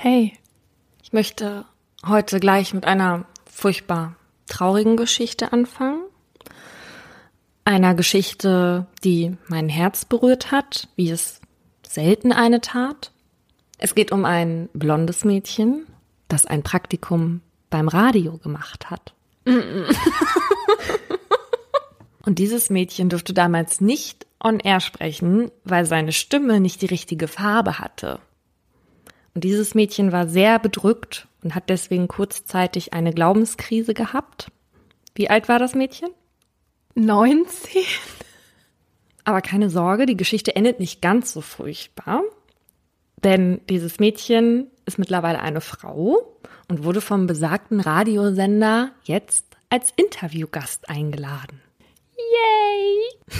Hey. Ich möchte heute gleich mit einer furchtbar traurigen Geschichte anfangen. Einer Geschichte, die mein Herz berührt hat, wie es selten eine tat. Es geht um ein blondes Mädchen, das ein Praktikum beim Radio gemacht hat. Und dieses Mädchen durfte damals nicht on air sprechen, weil seine Stimme nicht die richtige Farbe hatte. Und dieses Mädchen war sehr bedrückt und hat deswegen kurzzeitig eine Glaubenskrise gehabt. Wie alt war das Mädchen? 19? Aber keine Sorge, die Geschichte endet nicht ganz so furchtbar. Denn dieses Mädchen ist mittlerweile eine Frau und wurde vom besagten Radiosender jetzt als Interviewgast eingeladen. Yay!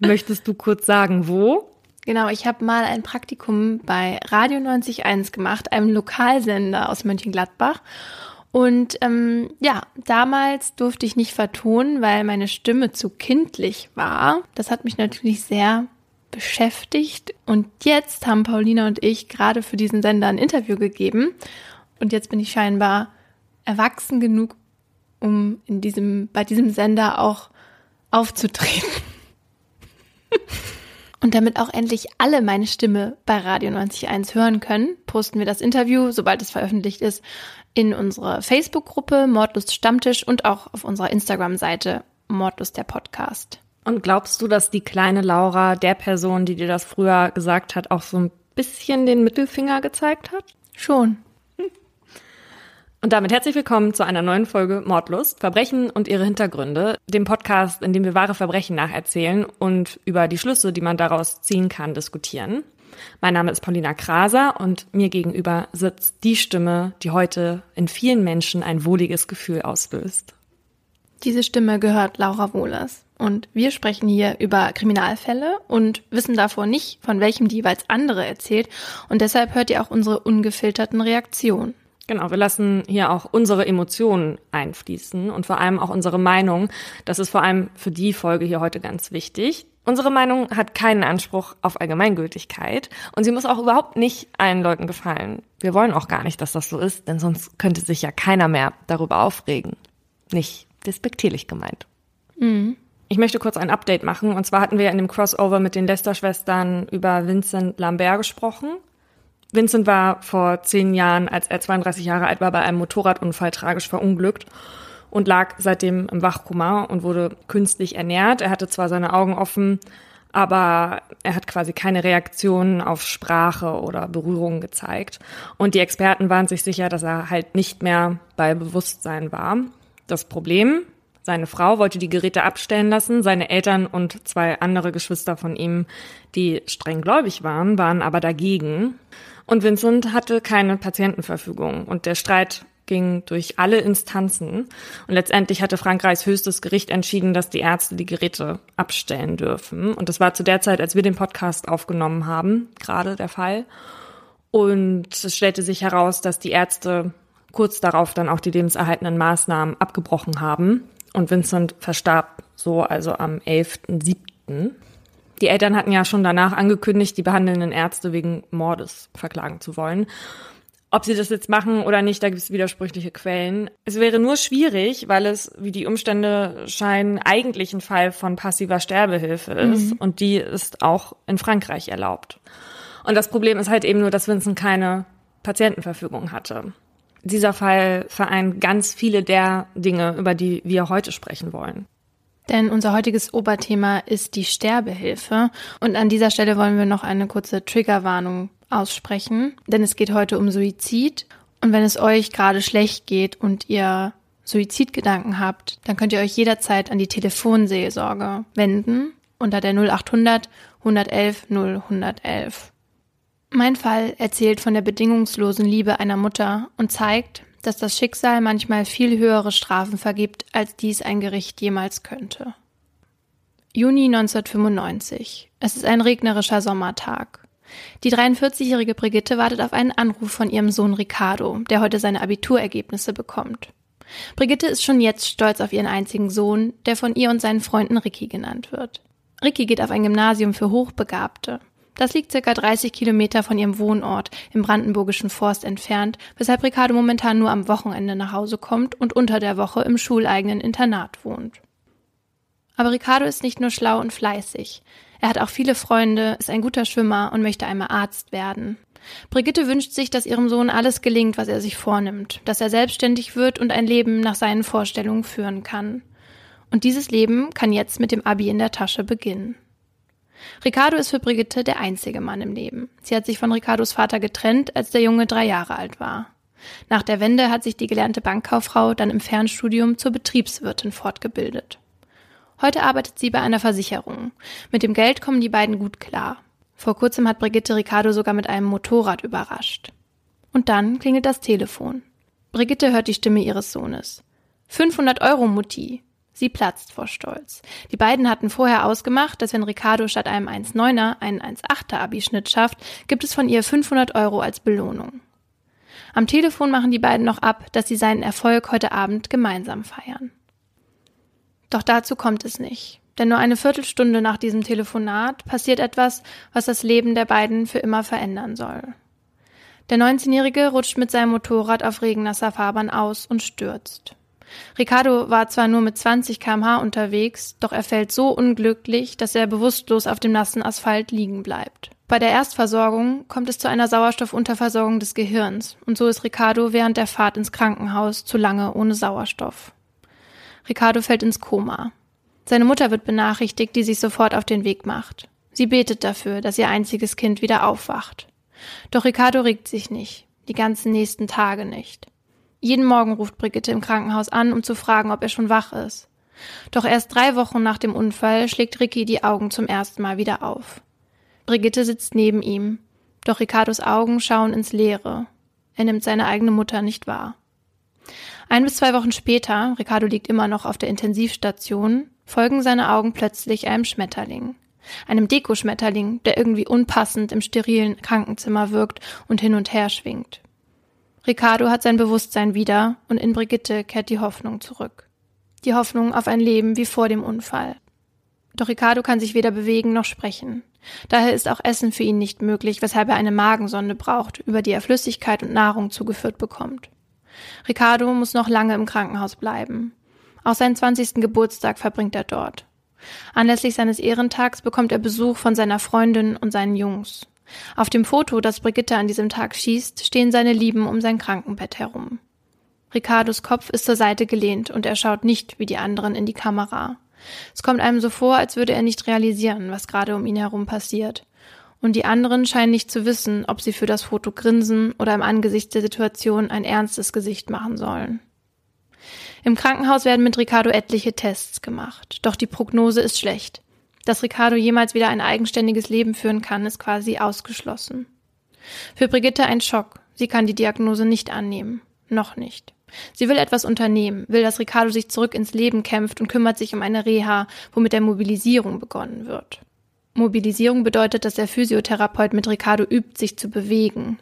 Möchtest du kurz sagen, wo? Genau, ich habe mal ein Praktikum bei Radio 91 gemacht, einem Lokalsender aus Mönchengladbach. Und ähm, ja, damals durfte ich nicht vertonen, weil meine Stimme zu kindlich war. Das hat mich natürlich sehr beschäftigt. Und jetzt haben Paulina und ich gerade für diesen Sender ein Interview gegeben. Und jetzt bin ich scheinbar erwachsen genug, um in diesem, bei diesem Sender auch aufzutreten. Und damit auch endlich alle meine Stimme bei Radio 90.1 hören können, posten wir das Interview, sobald es veröffentlicht ist, in unsere Facebook-Gruppe Mordlust Stammtisch und auch auf unserer Instagram-Seite Mordlust der Podcast. Und glaubst du, dass die kleine Laura der Person, die dir das früher gesagt hat, auch so ein bisschen den Mittelfinger gezeigt hat? Schon. Und damit herzlich willkommen zu einer neuen Folge Mordlust, Verbrechen und ihre Hintergründe, dem Podcast, in dem wir wahre Verbrechen nacherzählen und über die Schlüsse, die man daraus ziehen kann, diskutieren. Mein Name ist Paulina Kraser und mir gegenüber sitzt die Stimme, die heute in vielen Menschen ein wohliges Gefühl auslöst. Diese Stimme gehört Laura Wohlers. Und wir sprechen hier über Kriminalfälle und wissen davor nicht, von welchem die jeweils andere erzählt. Und deshalb hört ihr auch unsere ungefilterten Reaktionen. Genau, wir lassen hier auch unsere Emotionen einfließen und vor allem auch unsere Meinung. Das ist vor allem für die Folge hier heute ganz wichtig. Unsere Meinung hat keinen Anspruch auf Allgemeingültigkeit und sie muss auch überhaupt nicht allen Leuten gefallen. Wir wollen auch gar nicht, dass das so ist, denn sonst könnte sich ja keiner mehr darüber aufregen. Nicht despektierlich gemeint. Mhm. Ich möchte kurz ein Update machen. Und zwar hatten wir in dem Crossover mit den Lester-Schwestern über Vincent Lambert gesprochen. Vincent war vor zehn Jahren, als er 32 Jahre alt war, bei einem Motorradunfall tragisch verunglückt und lag seitdem im Wachkoma und wurde künstlich ernährt. Er hatte zwar seine Augen offen, aber er hat quasi keine Reaktionen auf Sprache oder Berührungen gezeigt. Und die Experten waren sich sicher, dass er halt nicht mehr bei Bewusstsein war. Das Problem, seine Frau wollte die Geräte abstellen lassen, seine Eltern und zwei andere Geschwister von ihm, die streng gläubig waren, waren aber dagegen. Und Vincent hatte keine Patientenverfügung und der Streit ging durch alle Instanzen. Und letztendlich hatte Frankreichs höchstes Gericht entschieden, dass die Ärzte die Geräte abstellen dürfen. Und das war zu der Zeit, als wir den Podcast aufgenommen haben, gerade der Fall. Und es stellte sich heraus, dass die Ärzte kurz darauf dann auch die lebenserhaltenden Maßnahmen abgebrochen haben. Und Vincent verstarb so also am 11.07. Die Eltern hatten ja schon danach angekündigt, die behandelnden Ärzte wegen Mordes verklagen zu wollen. Ob sie das jetzt machen oder nicht, da gibt es widersprüchliche Quellen. Es wäre nur schwierig, weil es, wie die Umstände scheinen, eigentlich ein Fall von passiver Sterbehilfe ist. Mhm. Und die ist auch in Frankreich erlaubt. Und das Problem ist halt eben nur, dass Vincent keine Patientenverfügung hatte. Dieser Fall vereint ganz viele der Dinge, über die wir heute sprechen wollen. Denn unser heutiges Oberthema ist die Sterbehilfe. Und an dieser Stelle wollen wir noch eine kurze Triggerwarnung aussprechen. Denn es geht heute um Suizid. Und wenn es euch gerade schlecht geht und ihr Suizidgedanken habt, dann könnt ihr euch jederzeit an die Telefonseelsorge wenden unter der 0800 111 0111. Mein Fall erzählt von der bedingungslosen Liebe einer Mutter und zeigt, dass das Schicksal manchmal viel höhere Strafen vergibt, als dies ein Gericht jemals könnte. Juni 1995. Es ist ein regnerischer Sommertag. Die 43-jährige Brigitte wartet auf einen Anruf von ihrem Sohn Ricardo, der heute seine Abiturergebnisse bekommt. Brigitte ist schon jetzt stolz auf ihren einzigen Sohn, der von ihr und seinen Freunden Ricky genannt wird. Ricky geht auf ein Gymnasium für Hochbegabte. Das liegt circa 30 Kilometer von ihrem Wohnort im brandenburgischen Forst entfernt, weshalb Ricardo momentan nur am Wochenende nach Hause kommt und unter der Woche im schuleigenen Internat wohnt. Aber Ricardo ist nicht nur schlau und fleißig. Er hat auch viele Freunde, ist ein guter Schwimmer und möchte einmal Arzt werden. Brigitte wünscht sich, dass ihrem Sohn alles gelingt, was er sich vornimmt, dass er selbstständig wird und ein Leben nach seinen Vorstellungen führen kann. Und dieses Leben kann jetzt mit dem Abi in der Tasche beginnen. Ricardo ist für Brigitte der einzige Mann im Leben. Sie hat sich von Ricardos Vater getrennt, als der Junge drei Jahre alt war. Nach der Wende hat sich die gelernte Bankkauffrau dann im Fernstudium zur Betriebswirtin fortgebildet. Heute arbeitet sie bei einer Versicherung. Mit dem Geld kommen die beiden gut klar. Vor kurzem hat Brigitte Ricardo sogar mit einem Motorrad überrascht. Und dann klingelt das Telefon. Brigitte hört die Stimme ihres Sohnes. 500 Euro, Mutti. Sie platzt vor Stolz. Die beiden hatten vorher ausgemacht, dass wenn Ricardo statt einem 1,9er einen 1,8er Abischnitt schafft, gibt es von ihr 500 Euro als Belohnung. Am Telefon machen die beiden noch ab, dass sie seinen Erfolg heute Abend gemeinsam feiern. Doch dazu kommt es nicht. Denn nur eine Viertelstunde nach diesem Telefonat passiert etwas, was das Leben der beiden für immer verändern soll. Der 19-Jährige rutscht mit seinem Motorrad auf regennasser Fahrbahn aus und stürzt. Ricardo war zwar nur mit 20 kmh unterwegs, doch er fällt so unglücklich, dass er bewusstlos auf dem nassen Asphalt liegen bleibt. Bei der Erstversorgung kommt es zu einer Sauerstoffunterversorgung des Gehirns und so ist Ricardo während der Fahrt ins Krankenhaus zu lange ohne Sauerstoff. Ricardo fällt ins Koma. Seine Mutter wird benachrichtigt, die sich sofort auf den Weg macht. Sie betet dafür, dass ihr einziges Kind wieder aufwacht. Doch Ricardo regt sich nicht, die ganzen nächsten Tage nicht. Jeden Morgen ruft Brigitte im Krankenhaus an, um zu fragen, ob er schon wach ist. Doch erst drei Wochen nach dem Unfall schlägt Ricky die Augen zum ersten Mal wieder auf. Brigitte sitzt neben ihm, doch Ricardos Augen schauen ins Leere. Er nimmt seine eigene Mutter nicht wahr. Ein bis zwei Wochen später, Ricardo liegt immer noch auf der Intensivstation, folgen seine Augen plötzlich einem Schmetterling. Einem Dekoschmetterling, der irgendwie unpassend im sterilen Krankenzimmer wirkt und hin und her schwingt. Ricardo hat sein Bewusstsein wieder und in Brigitte kehrt die Hoffnung zurück. Die Hoffnung auf ein Leben wie vor dem Unfall. Doch Ricardo kann sich weder bewegen noch sprechen. Daher ist auch Essen für ihn nicht möglich, weshalb er eine Magensonde braucht, über die er Flüssigkeit und Nahrung zugeführt bekommt. Ricardo muss noch lange im Krankenhaus bleiben. Auch seinen 20. Geburtstag verbringt er dort. Anlässlich seines Ehrentags bekommt er Besuch von seiner Freundin und seinen Jungs. Auf dem Foto, das Brigitte an diesem Tag schießt, stehen seine Lieben um sein Krankenbett herum. Ricardos Kopf ist zur Seite gelehnt und er schaut nicht wie die anderen in die Kamera. Es kommt einem so vor, als würde er nicht realisieren, was gerade um ihn herum passiert. Und die anderen scheinen nicht zu wissen, ob sie für das Foto grinsen oder im Angesicht der Situation ein ernstes Gesicht machen sollen. Im Krankenhaus werden mit Ricardo etliche Tests gemacht, doch die Prognose ist schlecht. Dass Ricardo jemals wieder ein eigenständiges Leben führen kann, ist quasi ausgeschlossen. Für Brigitte ein Schock. Sie kann die Diagnose nicht annehmen. Noch nicht. Sie will etwas unternehmen, will, dass Ricardo sich zurück ins Leben kämpft und kümmert sich um eine Reha, womit der Mobilisierung begonnen wird. Mobilisierung bedeutet, dass der Physiotherapeut mit Ricardo übt, sich zu bewegen.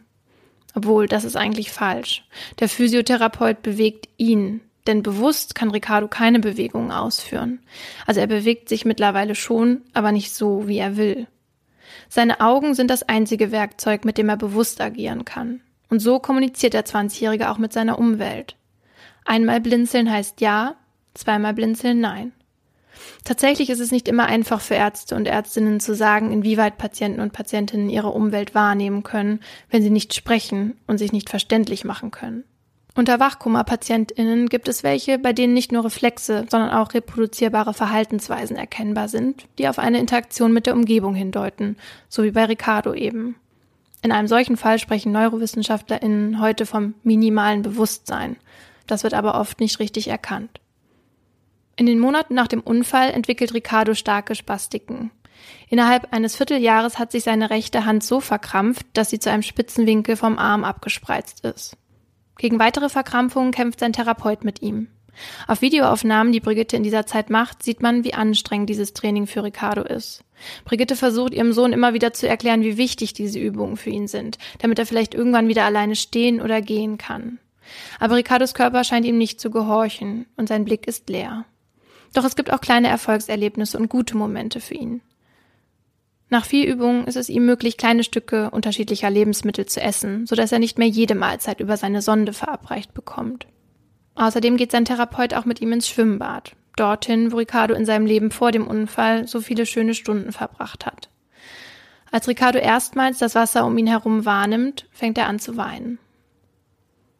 Obwohl, das ist eigentlich falsch. Der Physiotherapeut bewegt ihn, denn bewusst kann Ricardo keine Bewegungen ausführen. Also er bewegt sich mittlerweile schon, aber nicht so, wie er will. Seine Augen sind das einzige Werkzeug, mit dem er bewusst agieren kann. Und so kommuniziert der 20-Jährige auch mit seiner Umwelt. Einmal blinzeln heißt ja, zweimal blinzeln nein. Tatsächlich ist es nicht immer einfach für Ärzte und Ärztinnen zu sagen, inwieweit Patienten und Patientinnen ihre Umwelt wahrnehmen können, wenn sie nicht sprechen und sich nicht verständlich machen können. Unter Wachkoma-PatientInnen gibt es welche, bei denen nicht nur Reflexe, sondern auch reproduzierbare Verhaltensweisen erkennbar sind, die auf eine Interaktion mit der Umgebung hindeuten, so wie bei Ricardo eben. In einem solchen Fall sprechen NeurowissenschaftlerInnen heute vom minimalen Bewusstsein. Das wird aber oft nicht richtig erkannt. In den Monaten nach dem Unfall entwickelt Ricardo starke Spastiken. Innerhalb eines Vierteljahres hat sich seine rechte Hand so verkrampft, dass sie zu einem Spitzenwinkel vom Arm abgespreizt ist. Gegen weitere Verkrampfungen kämpft sein Therapeut mit ihm. Auf Videoaufnahmen, die Brigitte in dieser Zeit macht, sieht man, wie anstrengend dieses Training für Ricardo ist. Brigitte versucht ihrem Sohn immer wieder zu erklären, wie wichtig diese Übungen für ihn sind, damit er vielleicht irgendwann wieder alleine stehen oder gehen kann. Aber Ricardos Körper scheint ihm nicht zu gehorchen und sein Blick ist leer. Doch es gibt auch kleine Erfolgserlebnisse und gute Momente für ihn. Nach viel Übung ist es ihm möglich, kleine Stücke unterschiedlicher Lebensmittel zu essen, sodass er nicht mehr jede Mahlzeit über seine Sonde verabreicht bekommt. Außerdem geht sein Therapeut auch mit ihm ins Schwimmbad, dorthin, wo Ricardo in seinem Leben vor dem Unfall so viele schöne Stunden verbracht hat. Als Ricardo erstmals das Wasser um ihn herum wahrnimmt, fängt er an zu weinen.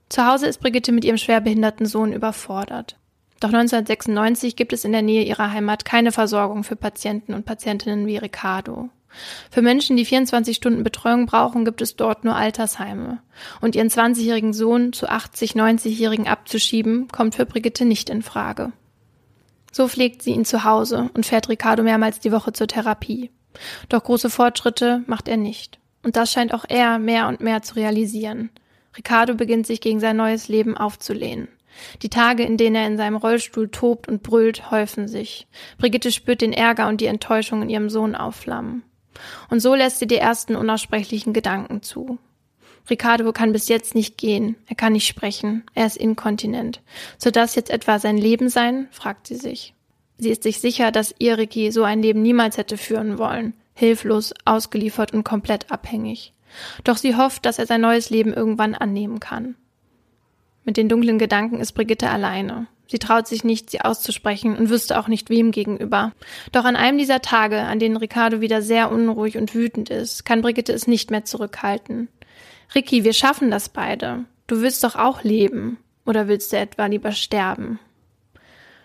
Zu Hause ist Brigitte mit ihrem schwerbehinderten Sohn überfordert. Doch 1996 gibt es in der Nähe ihrer Heimat keine Versorgung für Patienten und Patientinnen wie Ricardo. Für Menschen, die 24 Stunden Betreuung brauchen, gibt es dort nur Altersheime. Und ihren 20-jährigen Sohn zu 80, 90-jährigen abzuschieben, kommt für Brigitte nicht in Frage. So pflegt sie ihn zu Hause und fährt Ricardo mehrmals die Woche zur Therapie. Doch große Fortschritte macht er nicht. Und das scheint auch er mehr und mehr zu realisieren. Ricardo beginnt sich gegen sein neues Leben aufzulehnen. Die Tage, in denen er in seinem Rollstuhl tobt und brüllt, häufen sich. Brigitte spürt den Ärger und die Enttäuschung in ihrem Sohn aufflammen. Und so lässt sie die ersten unaussprechlichen Gedanken zu. Ricardo kann bis jetzt nicht gehen, er kann nicht sprechen, er ist inkontinent. Soll das jetzt etwa sein Leben sein? fragt sie sich. Sie ist sich sicher, dass ihr Ricky so ein Leben niemals hätte führen wollen, hilflos, ausgeliefert und komplett abhängig. Doch sie hofft, dass er sein neues Leben irgendwann annehmen kann. Mit den dunklen Gedanken ist Brigitte alleine. Sie traut sich nicht, sie auszusprechen und wüsste auch nicht wem gegenüber. Doch an einem dieser Tage, an denen Ricardo wieder sehr unruhig und wütend ist, kann Brigitte es nicht mehr zurückhalten. Ricky, wir schaffen das beide. Du willst doch auch leben. Oder willst du etwa lieber sterben?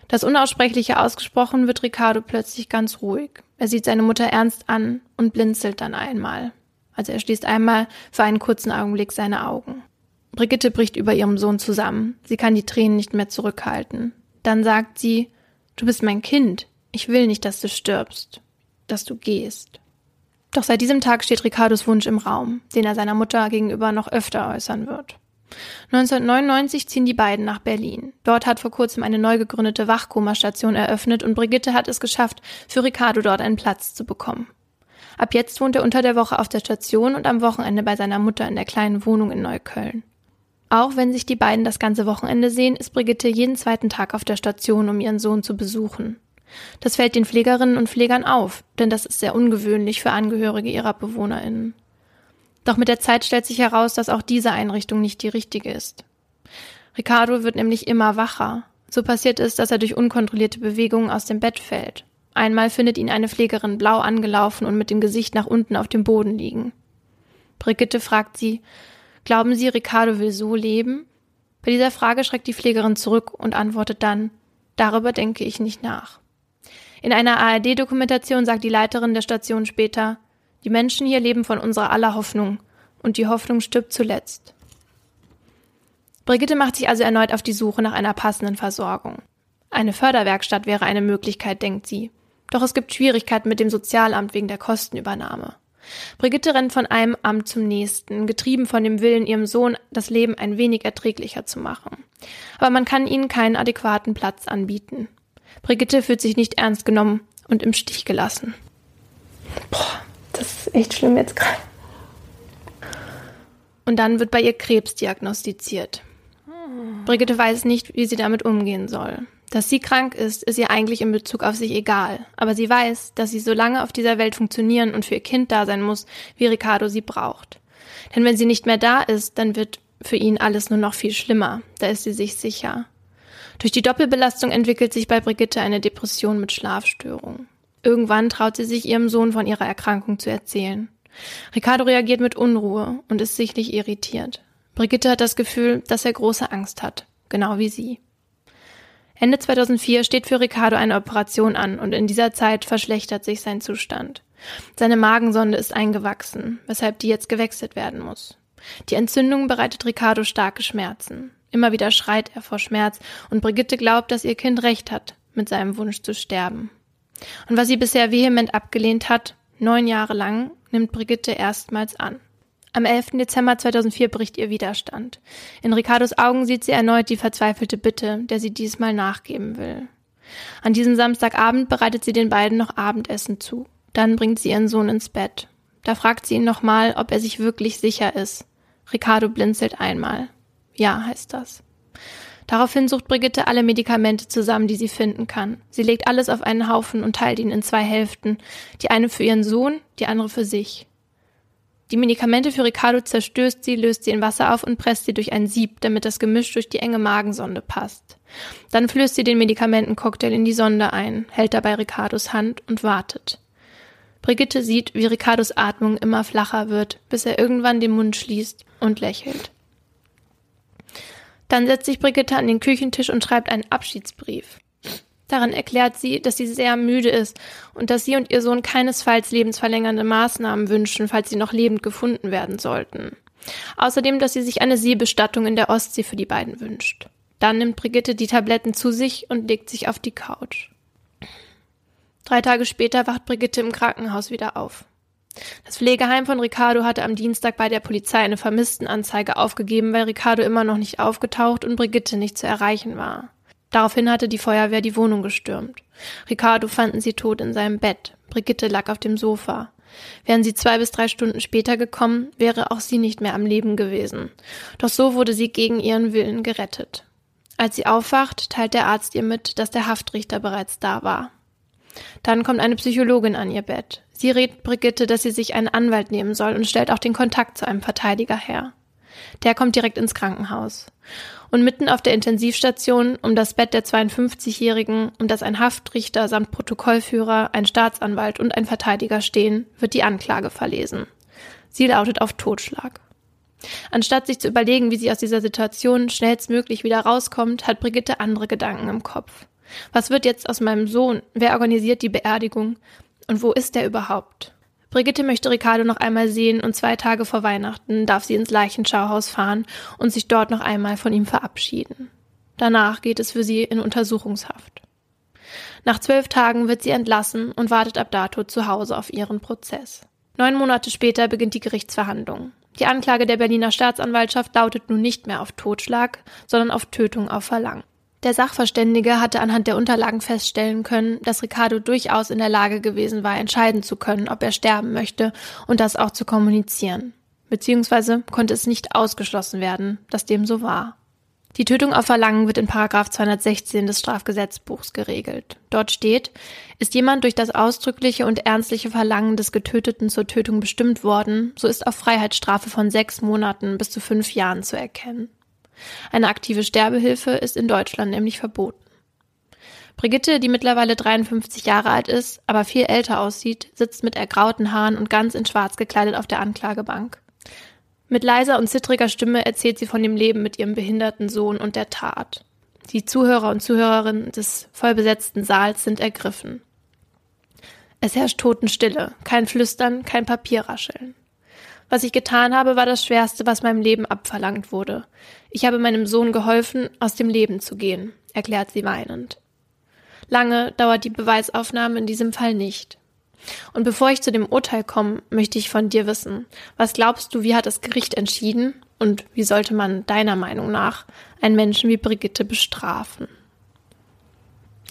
Das Unaussprechliche ausgesprochen wird Ricardo plötzlich ganz ruhig. Er sieht seine Mutter ernst an und blinzelt dann einmal. Also er schließt einmal für einen kurzen Augenblick seine Augen. Brigitte bricht über ihrem Sohn zusammen. Sie kann die Tränen nicht mehr zurückhalten. Dann sagt sie, du bist mein Kind. Ich will nicht, dass du stirbst, dass du gehst. Doch seit diesem Tag steht Ricardos Wunsch im Raum, den er seiner Mutter gegenüber noch öfter äußern wird. 1999 ziehen die beiden nach Berlin. Dort hat vor kurzem eine neu gegründete Wachkomastation eröffnet und Brigitte hat es geschafft, für Ricardo dort einen Platz zu bekommen. Ab jetzt wohnt er unter der Woche auf der Station und am Wochenende bei seiner Mutter in der kleinen Wohnung in Neukölln. Auch wenn sich die beiden das ganze Wochenende sehen, ist Brigitte jeden zweiten Tag auf der Station, um ihren Sohn zu besuchen. Das fällt den Pflegerinnen und Pflegern auf, denn das ist sehr ungewöhnlich für Angehörige ihrer BewohnerInnen. Doch mit der Zeit stellt sich heraus, dass auch diese Einrichtung nicht die richtige ist. Ricardo wird nämlich immer wacher. So passiert es, dass er durch unkontrollierte Bewegungen aus dem Bett fällt. Einmal findet ihn eine Pflegerin blau angelaufen und mit dem Gesicht nach unten auf dem Boden liegen. Brigitte fragt sie, Glauben Sie, Ricardo will so leben? Bei dieser Frage schreckt die Pflegerin zurück und antwortet dann, darüber denke ich nicht nach. In einer ARD-Dokumentation sagt die Leiterin der Station später, die Menschen hier leben von unserer aller Hoffnung und die Hoffnung stirbt zuletzt. Brigitte macht sich also erneut auf die Suche nach einer passenden Versorgung. Eine Förderwerkstatt wäre eine Möglichkeit, denkt sie. Doch es gibt Schwierigkeiten mit dem Sozialamt wegen der Kostenübernahme. Brigitte rennt von einem Amt zum nächsten, getrieben von dem Willen, ihrem Sohn das Leben ein wenig erträglicher zu machen. Aber man kann ihnen keinen adäquaten Platz anbieten. Brigitte fühlt sich nicht ernst genommen und im Stich gelassen. Boah, das ist echt schlimm jetzt gerade. Und dann wird bei ihr Krebs diagnostiziert. Brigitte weiß nicht, wie sie damit umgehen soll. Dass sie krank ist, ist ihr eigentlich in Bezug auf sich egal. Aber sie weiß, dass sie so lange auf dieser Welt funktionieren und für ihr Kind da sein muss, wie Ricardo sie braucht. Denn wenn sie nicht mehr da ist, dann wird für ihn alles nur noch viel schlimmer. Da ist sie sich sicher. Durch die Doppelbelastung entwickelt sich bei Brigitte eine Depression mit Schlafstörung. Irgendwann traut sie sich ihrem Sohn von ihrer Erkrankung zu erzählen. Ricardo reagiert mit Unruhe und ist sichtlich irritiert. Brigitte hat das Gefühl, dass er große Angst hat, genau wie sie. Ende 2004 steht für Ricardo eine Operation an und in dieser Zeit verschlechtert sich sein Zustand. Seine Magensonde ist eingewachsen, weshalb die jetzt gewechselt werden muss. Die Entzündung bereitet Ricardo starke Schmerzen. Immer wieder schreit er vor Schmerz und Brigitte glaubt, dass ihr Kind recht hat mit seinem Wunsch zu sterben. Und was sie bisher vehement abgelehnt hat, neun Jahre lang, nimmt Brigitte erstmals an. Am 11. Dezember 2004 bricht ihr Widerstand. In Ricardos Augen sieht sie erneut die verzweifelte Bitte, der sie diesmal nachgeben will. An diesem Samstagabend bereitet sie den beiden noch Abendessen zu. Dann bringt sie ihren Sohn ins Bett. Da fragt sie ihn nochmal, ob er sich wirklich sicher ist. Ricardo blinzelt einmal. Ja, heißt das. Daraufhin sucht Brigitte alle Medikamente zusammen, die sie finden kann. Sie legt alles auf einen Haufen und teilt ihn in zwei Hälften, die eine für ihren Sohn, die andere für sich. Die Medikamente für Ricardo zerstößt sie, löst sie in Wasser auf und presst sie durch ein Sieb, damit das Gemisch durch die enge Magensonde passt. Dann flößt sie den Medikamentencocktail in die Sonde ein, hält dabei Ricardos Hand und wartet. Brigitte sieht, wie Ricardos Atmung immer flacher wird, bis er irgendwann den Mund schließt und lächelt. Dann setzt sich Brigitte an den Küchentisch und schreibt einen Abschiedsbrief. Darin erklärt sie, dass sie sehr müde ist und dass sie und ihr Sohn keinesfalls lebensverlängernde Maßnahmen wünschen, falls sie noch lebend gefunden werden sollten. Außerdem, dass sie sich eine Seebestattung in der Ostsee für die beiden wünscht. Dann nimmt Brigitte die Tabletten zu sich und legt sich auf die Couch. Drei Tage später wacht Brigitte im Krankenhaus wieder auf. Das Pflegeheim von Ricardo hatte am Dienstag bei der Polizei eine Vermisstenanzeige aufgegeben, weil Ricardo immer noch nicht aufgetaucht und Brigitte nicht zu erreichen war. Daraufhin hatte die Feuerwehr die Wohnung gestürmt. Ricardo fanden sie tot in seinem Bett. Brigitte lag auf dem Sofa. Wären sie zwei bis drei Stunden später gekommen, wäre auch sie nicht mehr am Leben gewesen. Doch so wurde sie gegen ihren Willen gerettet. Als sie aufwacht, teilt der Arzt ihr mit, dass der Haftrichter bereits da war. Dann kommt eine Psychologin an ihr Bett. Sie rät Brigitte, dass sie sich einen Anwalt nehmen soll und stellt auch den Kontakt zu einem Verteidiger her. Der kommt direkt ins Krankenhaus. Und mitten auf der Intensivstation um das Bett der 52-Jährigen, um das ein Haftrichter samt Protokollführer, ein Staatsanwalt und ein Verteidiger stehen, wird die Anklage verlesen. Sie lautet auf Totschlag. Anstatt sich zu überlegen, wie sie aus dieser Situation schnellstmöglich wieder rauskommt, hat Brigitte andere Gedanken im Kopf. Was wird jetzt aus meinem Sohn? Wer organisiert die Beerdigung? Und wo ist er überhaupt? Brigitte möchte Ricardo noch einmal sehen und zwei Tage vor Weihnachten darf sie ins Leichenschauhaus fahren und sich dort noch einmal von ihm verabschieden. Danach geht es für sie in Untersuchungshaft. Nach zwölf Tagen wird sie entlassen und wartet ab dato zu Hause auf ihren Prozess. Neun Monate später beginnt die Gerichtsverhandlung. Die Anklage der Berliner Staatsanwaltschaft lautet nun nicht mehr auf Totschlag, sondern auf Tötung auf Verlangen. Der Sachverständige hatte anhand der Unterlagen feststellen können, dass Ricardo durchaus in der Lage gewesen war, entscheiden zu können, ob er sterben möchte und das auch zu kommunizieren. Beziehungsweise konnte es nicht ausgeschlossen werden, dass dem so war. Die Tötung auf Verlangen wird in Paragraph 216 des Strafgesetzbuchs geregelt. Dort steht, ist jemand durch das ausdrückliche und ernstliche Verlangen des Getöteten zur Tötung bestimmt worden, so ist auf Freiheitsstrafe von sechs Monaten bis zu fünf Jahren zu erkennen. Eine aktive Sterbehilfe ist in Deutschland nämlich verboten. Brigitte, die mittlerweile 53 Jahre alt ist, aber viel älter aussieht, sitzt mit ergrauten Haaren und ganz in schwarz gekleidet auf der Anklagebank. Mit leiser und zittriger Stimme erzählt sie von dem Leben mit ihrem behinderten Sohn und der Tat. Die Zuhörer und Zuhörerinnen des vollbesetzten Saals sind ergriffen. Es herrscht Totenstille, kein Flüstern, kein Papierrascheln. Was ich getan habe, war das Schwerste, was meinem Leben abverlangt wurde. Ich habe meinem Sohn geholfen, aus dem Leben zu gehen, erklärt sie weinend. Lange dauert die Beweisaufnahme in diesem Fall nicht. Und bevor ich zu dem Urteil komme, möchte ich von dir wissen, was glaubst du, wie hat das Gericht entschieden und wie sollte man deiner Meinung nach einen Menschen wie Brigitte bestrafen?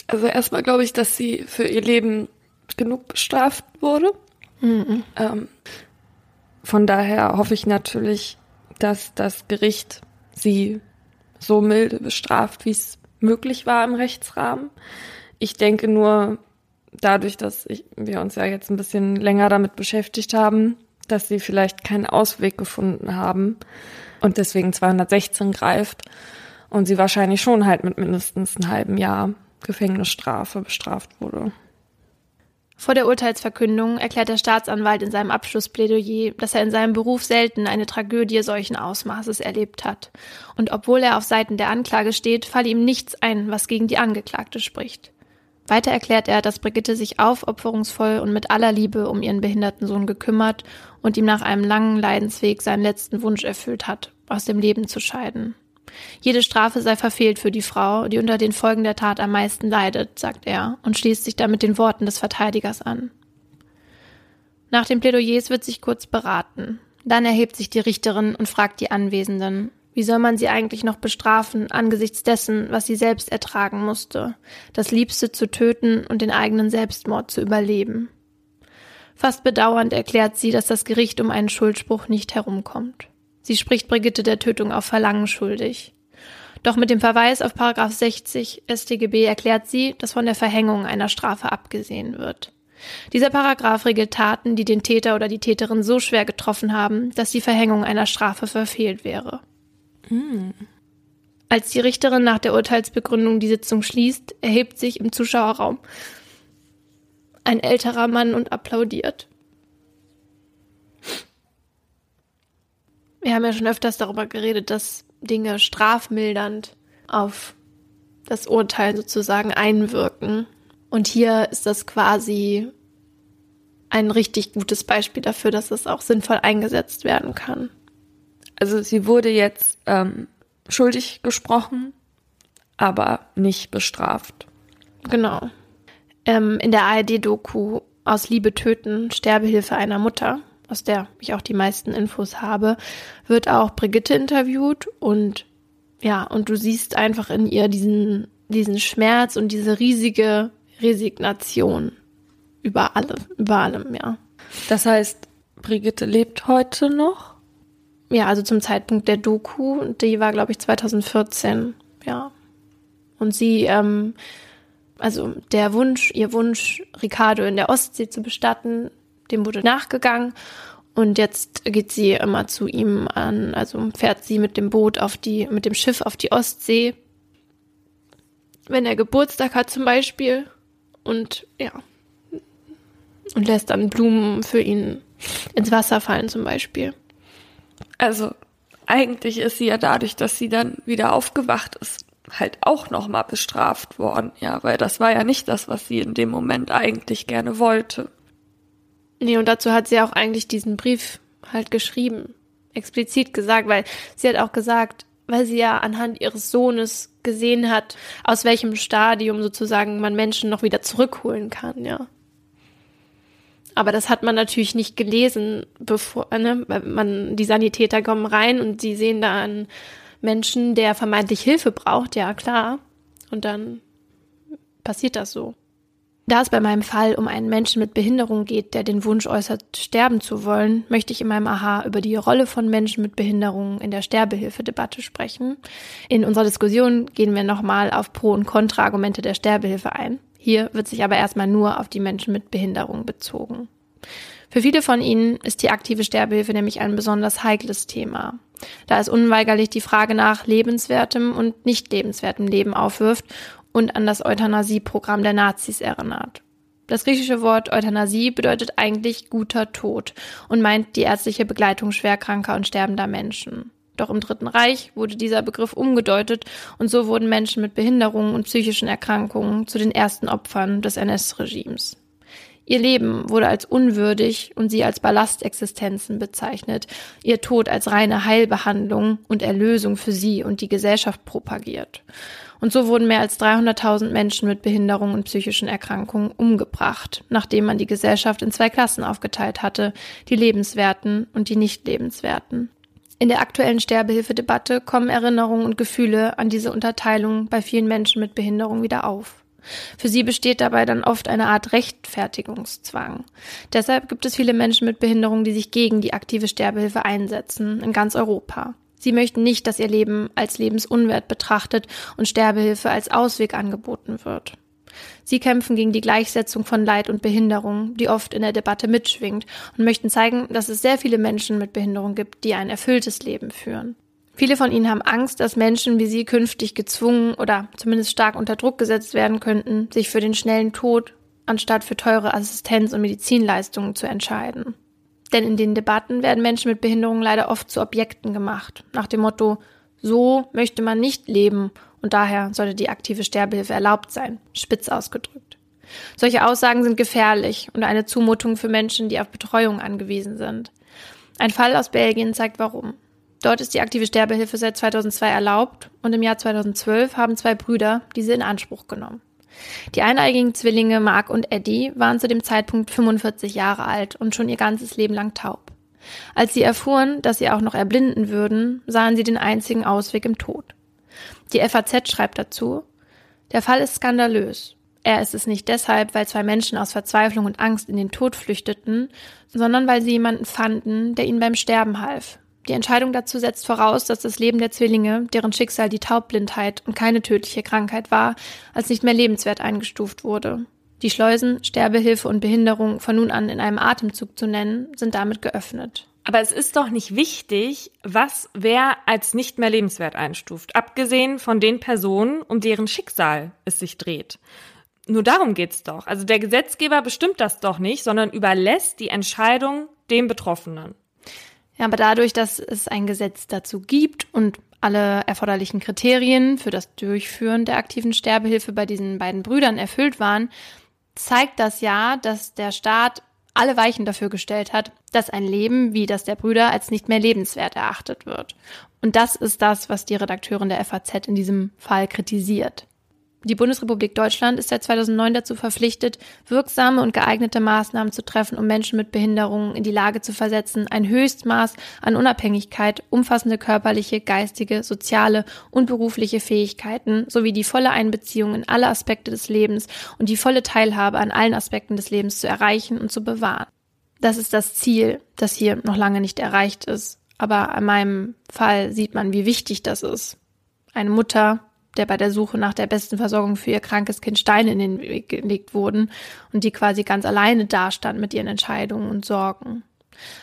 Also erstmal glaube ich, dass sie für ihr Leben genug bestraft wurde. Mhm. Ähm, von daher hoffe ich natürlich, dass das Gericht sie so milde bestraft, wie es möglich war im Rechtsrahmen. Ich denke nur, dadurch, dass ich, wir uns ja jetzt ein bisschen länger damit beschäftigt haben, dass sie vielleicht keinen Ausweg gefunden haben und deswegen 216 greift und sie wahrscheinlich schon halt mit mindestens einem halben Jahr Gefängnisstrafe bestraft wurde. Vor der Urteilsverkündung erklärt der Staatsanwalt in seinem Abschlussplädoyer, dass er in seinem Beruf selten eine Tragödie solchen Ausmaßes erlebt hat. Und obwohl er auf Seiten der Anklage steht, falle ihm nichts ein, was gegen die Angeklagte spricht. Weiter erklärt er, dass Brigitte sich aufopferungsvoll und mit aller Liebe um ihren behinderten Sohn gekümmert und ihm nach einem langen Leidensweg seinen letzten Wunsch erfüllt hat, aus dem Leben zu scheiden. Jede Strafe sei verfehlt für die Frau, die unter den Folgen der Tat am meisten leidet, sagt er und schließt sich damit den Worten des Verteidigers an. Nach den Plädoyers wird sich kurz beraten. Dann erhebt sich die Richterin und fragt die Anwesenden, wie soll man sie eigentlich noch bestrafen angesichts dessen, was sie selbst ertragen musste, das Liebste zu töten und den eigenen Selbstmord zu überleben. Fast bedauernd erklärt sie, dass das Gericht um einen Schuldspruch nicht herumkommt. Sie spricht Brigitte der Tötung auf Verlangen schuldig. Doch mit dem Verweis auf Paragraph 60 StGB erklärt sie, dass von der Verhängung einer Strafe abgesehen wird. Dieser Paragraph regelt Taten, die den Täter oder die Täterin so schwer getroffen haben, dass die Verhängung einer Strafe verfehlt wäre. Mm. Als die Richterin nach der Urteilsbegründung die Sitzung schließt, erhebt sich im Zuschauerraum ein älterer Mann und applaudiert. Wir haben ja schon öfters darüber geredet, dass Dinge strafmildernd auf das Urteil sozusagen einwirken. Und hier ist das quasi ein richtig gutes Beispiel dafür, dass es auch sinnvoll eingesetzt werden kann. Also sie wurde jetzt ähm, schuldig gesprochen, aber nicht bestraft. Genau. Ähm, in der ARD-Doku aus Liebe töten, Sterbehilfe einer Mutter, aus der ich auch die meisten Infos habe, wird auch Brigitte interviewt und ja, und du siehst einfach in ihr diesen, diesen Schmerz und diese riesige Resignation über alle, über allem, ja. Das heißt, Brigitte lebt heute noch? Ja, also zum Zeitpunkt der Doku, die war, glaube ich, 2014, ja. Und sie, ähm, also der Wunsch, ihr Wunsch, Ricardo in der Ostsee zu bestatten, dem wurde nachgegangen. Und jetzt geht sie immer zu ihm an, also fährt sie mit dem Boot auf die, mit dem Schiff auf die Ostsee. Wenn er Geburtstag hat zum Beispiel. Und ja. Und lässt dann Blumen für ihn ins Wasser fallen zum Beispiel. Also eigentlich ist sie ja dadurch, dass sie dann wieder aufgewacht ist, halt auch nochmal bestraft worden, ja, weil das war ja nicht das, was sie in dem Moment eigentlich gerne wollte. Nee, und dazu hat sie auch eigentlich diesen Brief halt geschrieben, explizit gesagt, weil sie hat auch gesagt, weil sie ja anhand ihres Sohnes gesehen hat, aus welchem Stadium sozusagen man Menschen noch wieder zurückholen kann, ja. Aber das hat man natürlich nicht gelesen, bevor, ne, weil man, die Sanitäter kommen rein und sie sehen da einen Menschen, der vermeintlich Hilfe braucht, ja klar. Und dann passiert das so. Da es bei meinem Fall um einen Menschen mit Behinderung geht, der den Wunsch äußert, sterben zu wollen, möchte ich in meinem Aha über die Rolle von Menschen mit Behinderung in der Sterbehilfedebatte sprechen. In unserer Diskussion gehen wir nochmal auf Pro- und Kontraargumente der Sterbehilfe ein. Hier wird sich aber erstmal nur auf die Menschen mit Behinderung bezogen. Für viele von ihnen ist die aktive Sterbehilfe nämlich ein besonders heikles Thema, da es unweigerlich die Frage nach lebenswertem und nicht lebenswertem Leben aufwirft und an das Euthanasieprogramm der Nazis erinnert. Das griechische Wort Euthanasie bedeutet eigentlich guter Tod und meint die ärztliche Begleitung schwerkranker und sterbender Menschen. Doch im Dritten Reich wurde dieser Begriff umgedeutet und so wurden Menschen mit Behinderungen und psychischen Erkrankungen zu den ersten Opfern des NS-Regimes. Ihr Leben wurde als unwürdig und sie als Ballastexistenzen bezeichnet, ihr Tod als reine Heilbehandlung und Erlösung für sie und die Gesellschaft propagiert. Und so wurden mehr als 300.000 Menschen mit Behinderungen und psychischen Erkrankungen umgebracht, nachdem man die Gesellschaft in zwei Klassen aufgeteilt hatte, die Lebenswerten und die nicht lebenswerten. In der aktuellen Sterbehilfedebatte kommen Erinnerungen und Gefühle an diese Unterteilung bei vielen Menschen mit Behinderung wieder auf. Für sie besteht dabei dann oft eine Art Rechtfertigungszwang. Deshalb gibt es viele Menschen mit Behinderung, die sich gegen die aktive Sterbehilfe einsetzen, in ganz Europa. Sie möchten nicht, dass ihr Leben als lebensunwert betrachtet und Sterbehilfe als Ausweg angeboten wird. Sie kämpfen gegen die Gleichsetzung von Leid und Behinderung, die oft in der Debatte mitschwingt, und möchten zeigen, dass es sehr viele Menschen mit Behinderung gibt, die ein erfülltes Leben führen. Viele von ihnen haben Angst, dass Menschen wie sie künftig gezwungen oder zumindest stark unter Druck gesetzt werden könnten, sich für den schnellen Tod anstatt für teure Assistenz- und Medizinleistungen zu entscheiden. Denn in den Debatten werden Menschen mit Behinderungen leider oft zu Objekten gemacht, nach dem Motto, so möchte man nicht leben und daher sollte die aktive Sterbehilfe erlaubt sein, spitz ausgedrückt. Solche Aussagen sind gefährlich und eine Zumutung für Menschen, die auf Betreuung angewiesen sind. Ein Fall aus Belgien zeigt warum. Dort ist die aktive Sterbehilfe seit 2002 erlaubt und im Jahr 2012 haben zwei Brüder diese in Anspruch genommen. Die eineigigen Zwillinge Mark und Eddie waren zu dem Zeitpunkt 45 Jahre alt und schon ihr ganzes Leben lang taub. Als sie erfuhren, dass sie auch noch erblinden würden, sahen sie den einzigen Ausweg im Tod. Die FAZ schreibt dazu, der Fall ist skandalös. Er ist es nicht deshalb, weil zwei Menschen aus Verzweiflung und Angst in den Tod flüchteten, sondern weil sie jemanden fanden, der ihnen beim Sterben half, Die Entscheidung dazu setzt voraus, dass das Leben der Zwillinge, deren Schicksal die Taubblindheit und keine tödliche Krankheit war, als nicht mehr lebenswert eingestuft wurde. Die Schleusen, Sterbehilfe und Behinderung von nun an in einem Atemzug zu nennen, sind damit geöffnet. Aber es ist doch nicht wichtig, was wer als nicht mehr lebenswert einstuft, abgesehen von den Personen, um deren Schicksal es sich dreht. Nur darum geht's doch. Also der Gesetzgeber bestimmt das doch nicht, sondern überlässt die Entscheidung dem Betroffenen. Ja, aber dadurch, dass es ein Gesetz dazu gibt und alle erforderlichen Kriterien für das Durchführen der aktiven Sterbehilfe bei diesen beiden Brüdern erfüllt waren, zeigt das ja, dass der Staat alle Weichen dafür gestellt hat, dass ein Leben wie das der Brüder als nicht mehr lebenswert erachtet wird. Und das ist das, was die Redakteurin der FAZ in diesem Fall kritisiert. Die Bundesrepublik Deutschland ist seit 2009 dazu verpflichtet, wirksame und geeignete Maßnahmen zu treffen, um Menschen mit Behinderungen in die Lage zu versetzen, ein Höchstmaß an Unabhängigkeit, umfassende körperliche, geistige, soziale und berufliche Fähigkeiten sowie die volle Einbeziehung in alle Aspekte des Lebens und die volle Teilhabe an allen Aspekten des Lebens zu erreichen und zu bewahren. Das ist das Ziel, das hier noch lange nicht erreicht ist. Aber an meinem Fall sieht man, wie wichtig das ist. Eine Mutter, der bei der Suche nach der besten Versorgung für ihr krankes Kind Steine in den Weg gelegt wurden und die quasi ganz alleine dastand mit ihren Entscheidungen und Sorgen.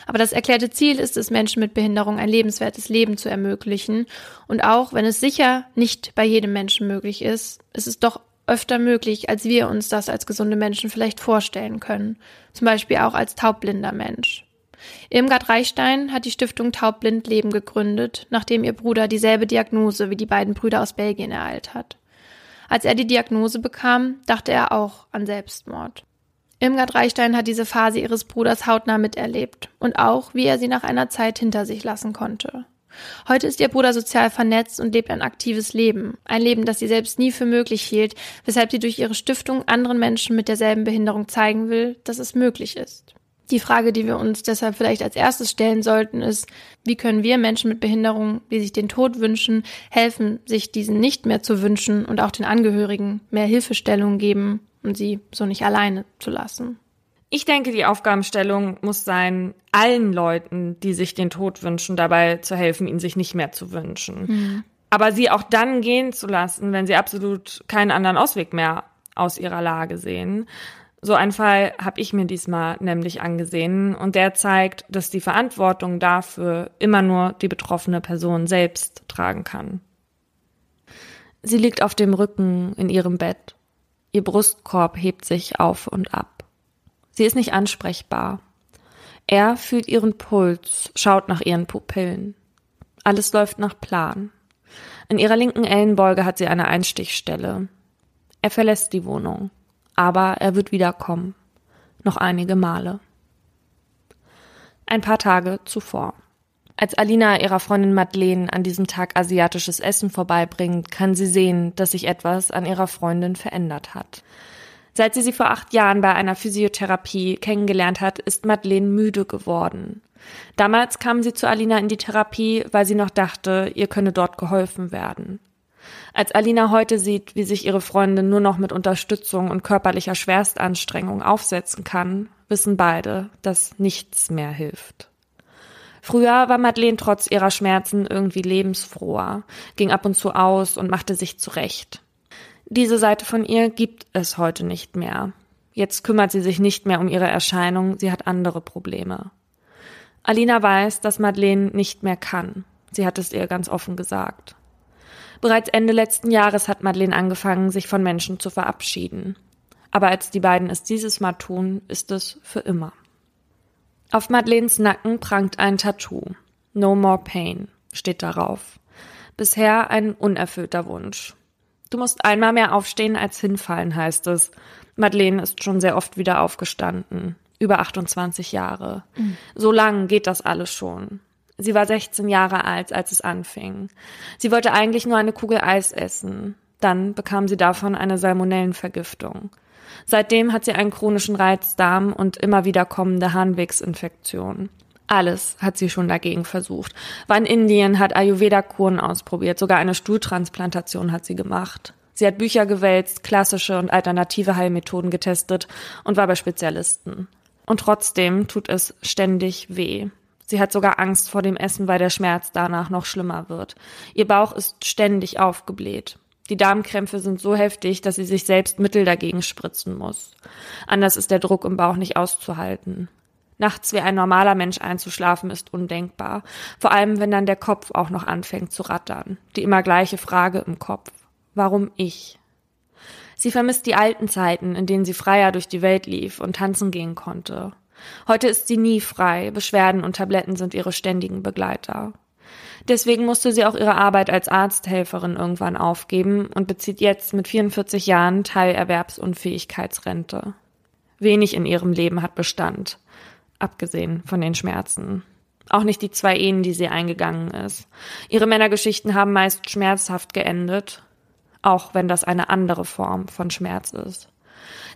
Aber das erklärte Ziel ist es, Menschen mit Behinderung ein lebenswertes Leben zu ermöglichen. Und auch wenn es sicher nicht bei jedem Menschen möglich ist, ist es doch öfter möglich, als wir uns das als gesunde Menschen vielleicht vorstellen können. Zum Beispiel auch als taubblinder Mensch. Irmgard Reichstein hat die Stiftung Taubblind Leben gegründet, nachdem ihr Bruder dieselbe Diagnose wie die beiden Brüder aus Belgien ereilt hat. Als er die Diagnose bekam, dachte er auch an Selbstmord. Irmgard Reichstein hat diese Phase ihres Bruders hautnah miterlebt und auch, wie er sie nach einer Zeit hinter sich lassen konnte. Heute ist ihr Bruder sozial vernetzt und lebt ein aktives Leben, ein Leben, das sie selbst nie für möglich hielt, weshalb sie durch ihre Stiftung anderen Menschen mit derselben Behinderung zeigen will, dass es möglich ist. Die Frage, die wir uns deshalb vielleicht als erstes stellen sollten, ist, wie können wir Menschen mit Behinderung, die sich den Tod wünschen, helfen, sich diesen nicht mehr zu wünschen und auch den Angehörigen mehr Hilfestellung geben und sie so nicht alleine zu lassen? Ich denke, die Aufgabenstellung muss sein, allen Leuten, die sich den Tod wünschen, dabei zu helfen, ihn sich nicht mehr zu wünschen. Mhm. Aber sie auch dann gehen zu lassen, wenn sie absolut keinen anderen Ausweg mehr aus ihrer Lage sehen. So einen Fall habe ich mir diesmal nämlich angesehen und der zeigt, dass die Verantwortung dafür immer nur die betroffene Person selbst tragen kann. Sie liegt auf dem Rücken in ihrem Bett. Ihr Brustkorb hebt sich auf und ab. Sie ist nicht ansprechbar. Er fühlt ihren Puls, schaut nach ihren Pupillen. Alles läuft nach Plan. In ihrer linken Ellenbeuge hat sie eine Einstichstelle. Er verlässt die Wohnung aber er wird wiederkommen. Noch einige Male. Ein paar Tage zuvor. Als Alina ihrer Freundin Madeleine an diesem Tag asiatisches Essen vorbeibringt, kann sie sehen, dass sich etwas an ihrer Freundin verändert hat. Seit sie sie vor acht Jahren bei einer Physiotherapie kennengelernt hat, ist Madeleine müde geworden. Damals kam sie zu Alina in die Therapie, weil sie noch dachte, ihr könne dort geholfen werden. Als Alina heute sieht, wie sich ihre Freundin nur noch mit Unterstützung und körperlicher Schwerstanstrengung aufsetzen kann, wissen beide, dass nichts mehr hilft. Früher war Madeleine trotz ihrer Schmerzen irgendwie lebensfroher, ging ab und zu aus und machte sich zurecht. Diese Seite von ihr gibt es heute nicht mehr. Jetzt kümmert sie sich nicht mehr um ihre Erscheinung, sie hat andere Probleme. Alina weiß, dass Madeleine nicht mehr kann. Sie hat es ihr ganz offen gesagt. Bereits Ende letzten Jahres hat Madeleine angefangen, sich von Menschen zu verabschieden. Aber als die beiden es dieses Mal tun, ist es für immer. Auf Madeleines Nacken prangt ein Tattoo. No more pain steht darauf. Bisher ein unerfüllter Wunsch. Du musst einmal mehr aufstehen als hinfallen, heißt es. Madeleine ist schon sehr oft wieder aufgestanden. Über 28 Jahre. Mhm. So lang geht das alles schon. Sie war 16 Jahre alt, als es anfing. Sie wollte eigentlich nur eine Kugel Eis essen. Dann bekam sie davon eine Salmonellenvergiftung. Seitdem hat sie einen chronischen Reizdarm und immer wieder kommende Harnwegsinfektionen. Alles hat sie schon dagegen versucht. War in Indien, hat Ayurveda-Kuren ausprobiert, sogar eine Stuhltransplantation hat sie gemacht. Sie hat Bücher gewälzt, klassische und alternative Heilmethoden getestet und war bei Spezialisten. Und trotzdem tut es ständig weh. Sie hat sogar Angst vor dem Essen, weil der Schmerz danach noch schlimmer wird. Ihr Bauch ist ständig aufgebläht. Die Darmkrämpfe sind so heftig, dass sie sich selbst Mittel dagegen spritzen muss. Anders ist der Druck im Bauch nicht auszuhalten. Nachts wie ein normaler Mensch einzuschlafen ist undenkbar. Vor allem, wenn dann der Kopf auch noch anfängt zu rattern. Die immer gleiche Frage im Kopf. Warum ich? Sie vermisst die alten Zeiten, in denen sie freier durch die Welt lief und tanzen gehen konnte. Heute ist sie nie frei. Beschwerden und Tabletten sind ihre ständigen Begleiter. Deswegen musste sie auch ihre Arbeit als Arzthelferin irgendwann aufgeben und bezieht jetzt mit 44 Jahren Teilerwerbsunfähigkeitsrente. Wenig in ihrem Leben hat Bestand abgesehen von den Schmerzen. Auch nicht die zwei Ehen, die sie eingegangen ist. Ihre Männergeschichten haben meist schmerzhaft geendet, auch wenn das eine andere Form von Schmerz ist.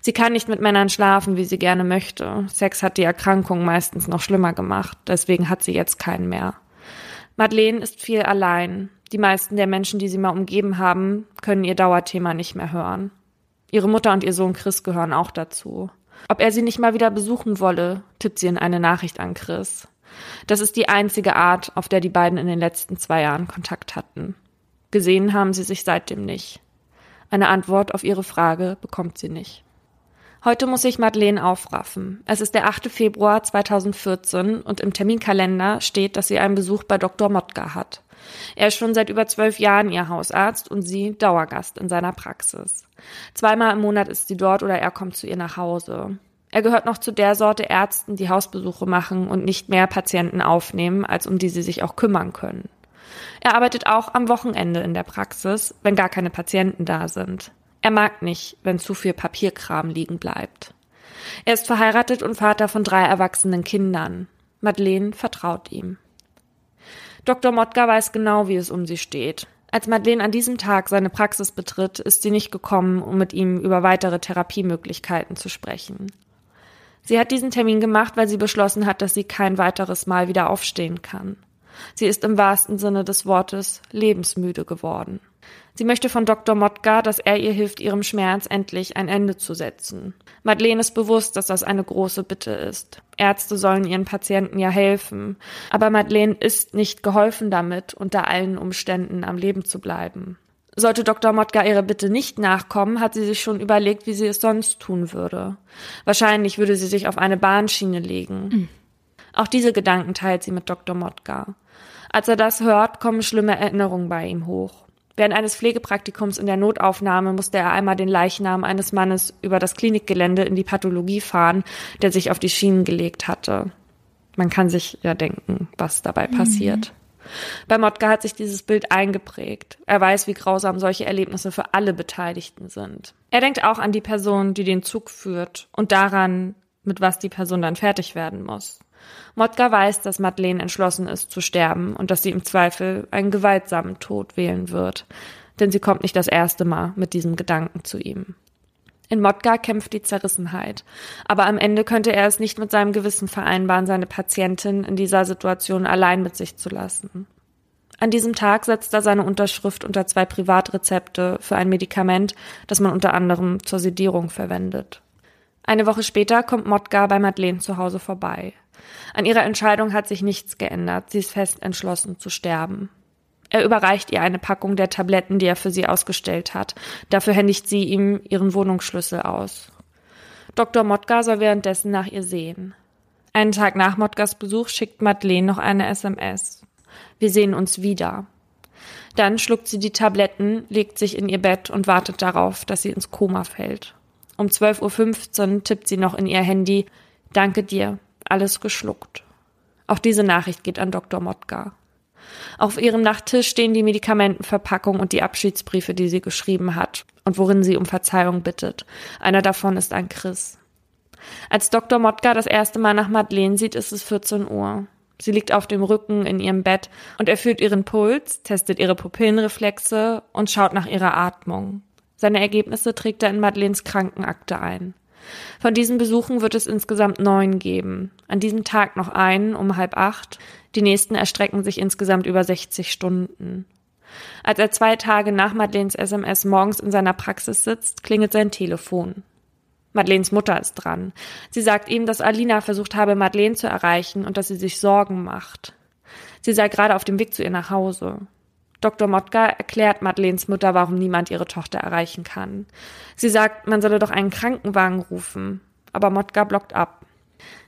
Sie kann nicht mit Männern schlafen, wie sie gerne möchte. Sex hat die Erkrankung meistens noch schlimmer gemacht, deswegen hat sie jetzt keinen mehr. Madeleine ist viel allein. Die meisten der Menschen, die sie mal umgeben haben, können ihr Dauerthema nicht mehr hören. Ihre Mutter und ihr Sohn Chris gehören auch dazu. Ob er sie nicht mal wieder besuchen wolle, tippt sie in eine Nachricht an Chris. Das ist die einzige Art, auf der die beiden in den letzten zwei Jahren Kontakt hatten. Gesehen haben sie sich seitdem nicht. Eine Antwort auf ihre Frage bekommt sie nicht. Heute muss sich Madeleine aufraffen. Es ist der 8. Februar 2014 und im Terminkalender steht, dass sie einen Besuch bei Dr. Motka hat. Er ist schon seit über zwölf Jahren ihr Hausarzt und sie Dauergast in seiner Praxis. Zweimal im Monat ist sie dort oder er kommt zu ihr nach Hause. Er gehört noch zu der Sorte Ärzten, die Hausbesuche machen und nicht mehr Patienten aufnehmen, als um die sie sich auch kümmern können. Er arbeitet auch am Wochenende in der Praxis, wenn gar keine Patienten da sind. Er mag nicht, wenn zu viel Papierkram liegen bleibt. Er ist verheiratet und Vater von drei erwachsenen Kindern. Madeleine vertraut ihm. Dr. Motka weiß genau, wie es um sie steht. Als Madeleine an diesem Tag seine Praxis betritt, ist sie nicht gekommen, um mit ihm über weitere Therapiemöglichkeiten zu sprechen. Sie hat diesen Termin gemacht, weil sie beschlossen hat, dass sie kein weiteres Mal wieder aufstehen kann. Sie ist im wahrsten Sinne des Wortes lebensmüde geworden. Sie möchte von Dr. Motka, dass er ihr hilft, ihrem Schmerz endlich ein Ende zu setzen. Madeleine ist bewusst, dass das eine große Bitte ist. Ärzte sollen ihren Patienten ja helfen. Aber Madeleine ist nicht geholfen damit, unter allen Umständen am Leben zu bleiben. Sollte Dr. Motka ihre Bitte nicht nachkommen, hat sie sich schon überlegt, wie sie es sonst tun würde. Wahrscheinlich würde sie sich auf eine Bahnschiene legen. Mhm. Auch diese Gedanken teilt sie mit Dr. Motka. Als er das hört, kommen schlimme Erinnerungen bei ihm hoch. Während eines Pflegepraktikums in der Notaufnahme musste er einmal den Leichnam eines Mannes über das Klinikgelände in die Pathologie fahren, der sich auf die Schienen gelegt hatte. Man kann sich ja denken, was dabei mhm. passiert. Bei Motka hat sich dieses Bild eingeprägt. Er weiß, wie grausam solche Erlebnisse für alle Beteiligten sind. Er denkt auch an die Person, die den Zug führt und daran, mit was die Person dann fertig werden muss. Motka weiß, dass Madeleine entschlossen ist zu sterben und dass sie im Zweifel einen gewaltsamen Tod wählen wird, denn sie kommt nicht das erste Mal mit diesem Gedanken zu ihm. In Motka kämpft die Zerrissenheit, aber am Ende könnte er es nicht mit seinem Gewissen vereinbaren, seine Patientin in dieser Situation allein mit sich zu lassen. An diesem Tag setzt er seine Unterschrift unter zwei Privatrezepte für ein Medikament, das man unter anderem zur Sedierung verwendet. Eine Woche später kommt Motka bei Madeleine zu Hause vorbei. An ihrer Entscheidung hat sich nichts geändert. Sie ist fest entschlossen zu sterben. Er überreicht ihr eine Packung der Tabletten, die er für sie ausgestellt hat. Dafür händigt sie ihm ihren Wohnungsschlüssel aus. Dr. Motka soll währenddessen nach ihr sehen. Einen Tag nach Motkas Besuch schickt Madeleine noch eine SMS. Wir sehen uns wieder. Dann schluckt sie die Tabletten, legt sich in ihr Bett und wartet darauf, dass sie ins Koma fällt. Um 12.15 Uhr tippt sie noch in ihr Handy. Danke dir, alles geschluckt. Auch diese Nachricht geht an Dr. Motka. Auf ihrem Nachttisch stehen die Medikamentenverpackung und die Abschiedsbriefe, die sie geschrieben hat und worin sie um Verzeihung bittet. Einer davon ist an Chris. Als Dr. Motka das erste Mal nach Madeleine sieht, ist es 14 Uhr. Sie liegt auf dem Rücken in ihrem Bett und er fühlt ihren Puls, testet ihre Pupillenreflexe und schaut nach ihrer Atmung. Seine Ergebnisse trägt er in Madeleines Krankenakte ein. Von diesen Besuchen wird es insgesamt neun geben. An diesem Tag noch einen um halb acht. Die nächsten erstrecken sich insgesamt über 60 Stunden. Als er zwei Tage nach Madeleines SMS morgens in seiner Praxis sitzt, klingelt sein Telefon. Madeleines Mutter ist dran. Sie sagt ihm, dass Alina versucht habe, Madeleine zu erreichen und dass sie sich Sorgen macht. Sie sei gerade auf dem Weg zu ihr nach Hause. Dr. Motka erklärt Madeleines Mutter, warum niemand ihre Tochter erreichen kann. Sie sagt, man solle doch einen Krankenwagen rufen. Aber Motka blockt ab.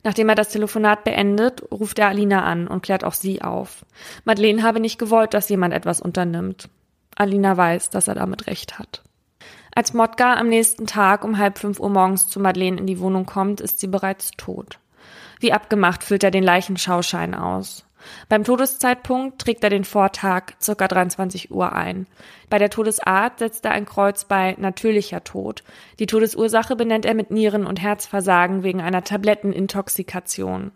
Nachdem er das Telefonat beendet, ruft er Alina an und klärt auch sie auf. Madeleine habe nicht gewollt, dass jemand etwas unternimmt. Alina weiß, dass er damit recht hat. Als Motka am nächsten Tag um halb fünf Uhr morgens zu Madeleine in die Wohnung kommt, ist sie bereits tot. Wie abgemacht füllt er den Leichenschauschein aus. Beim Todeszeitpunkt trägt er den Vortag ca. 23 Uhr ein. Bei der Todesart setzt er ein Kreuz bei natürlicher Tod. Die Todesursache benennt er mit Nieren- und Herzversagen wegen einer Tablettenintoxikation.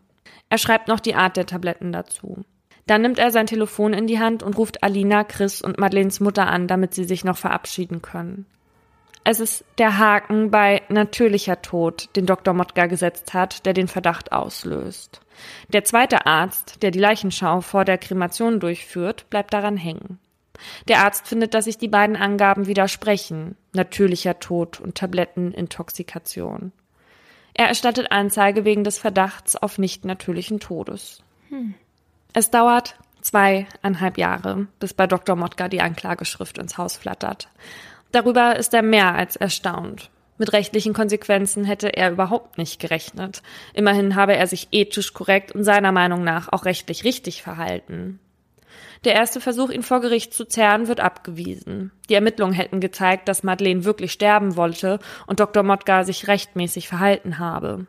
Er schreibt noch die Art der Tabletten dazu. Dann nimmt er sein Telefon in die Hand und ruft Alina, Chris und Madeleines Mutter an, damit sie sich noch verabschieden können. Es ist der Haken bei natürlicher Tod, den Dr. Motka gesetzt hat, der den Verdacht auslöst. Der zweite Arzt, der die Leichenschau vor der Kremation durchführt, bleibt daran hängen. Der Arzt findet, dass sich die beiden Angaben widersprechen, natürlicher Tod und Tablettenintoxikation. Er erstattet Anzeige wegen des Verdachts auf nicht natürlichen Todes. Hm. Es dauert zweieinhalb Jahre, bis bei Dr. Motka die Anklageschrift ins Haus flattert. Darüber ist er mehr als erstaunt. Mit rechtlichen Konsequenzen hätte er überhaupt nicht gerechnet. Immerhin habe er sich ethisch korrekt und seiner Meinung nach auch rechtlich richtig verhalten. Der erste Versuch, ihn vor Gericht zu zerren, wird abgewiesen. Die Ermittlungen hätten gezeigt, dass Madeleine wirklich sterben wollte und Dr. Motka sich rechtmäßig verhalten habe.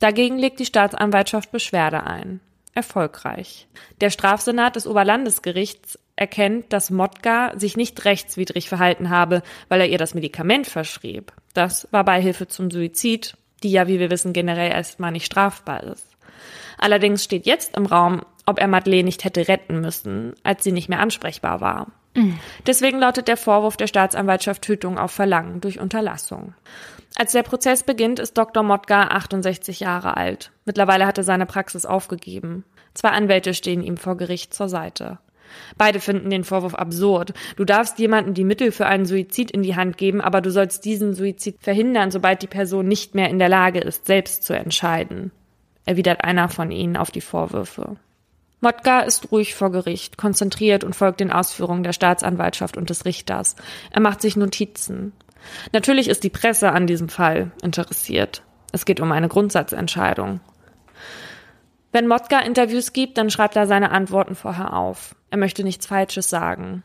Dagegen legt die Staatsanwaltschaft Beschwerde ein. Erfolgreich. Der Strafsenat des Oberlandesgerichts erkennt, dass Motka sich nicht rechtswidrig verhalten habe, weil er ihr das Medikament verschrieb. Das war Beihilfe zum Suizid, die ja, wie wir wissen, generell erstmal nicht strafbar ist. Allerdings steht jetzt im Raum, ob er Madeleine nicht hätte retten müssen, als sie nicht mehr ansprechbar war. Deswegen lautet der Vorwurf der Staatsanwaltschaft Tötung auf Verlangen durch Unterlassung. Als der Prozess beginnt, ist Dr. Motka 68 Jahre alt. Mittlerweile hat er seine Praxis aufgegeben. Zwei Anwälte stehen ihm vor Gericht zur Seite. Beide finden den Vorwurf absurd. Du darfst jemandem die Mittel für einen Suizid in die Hand geben, aber du sollst diesen Suizid verhindern, sobald die Person nicht mehr in der Lage ist, selbst zu entscheiden, erwidert einer von ihnen auf die Vorwürfe. Motka ist ruhig vor Gericht, konzentriert und folgt den Ausführungen der Staatsanwaltschaft und des Richters. Er macht sich Notizen. Natürlich ist die Presse an diesem Fall interessiert. Es geht um eine Grundsatzentscheidung. Wenn Motka Interviews gibt, dann schreibt er seine Antworten vorher auf. Er möchte nichts Falsches sagen.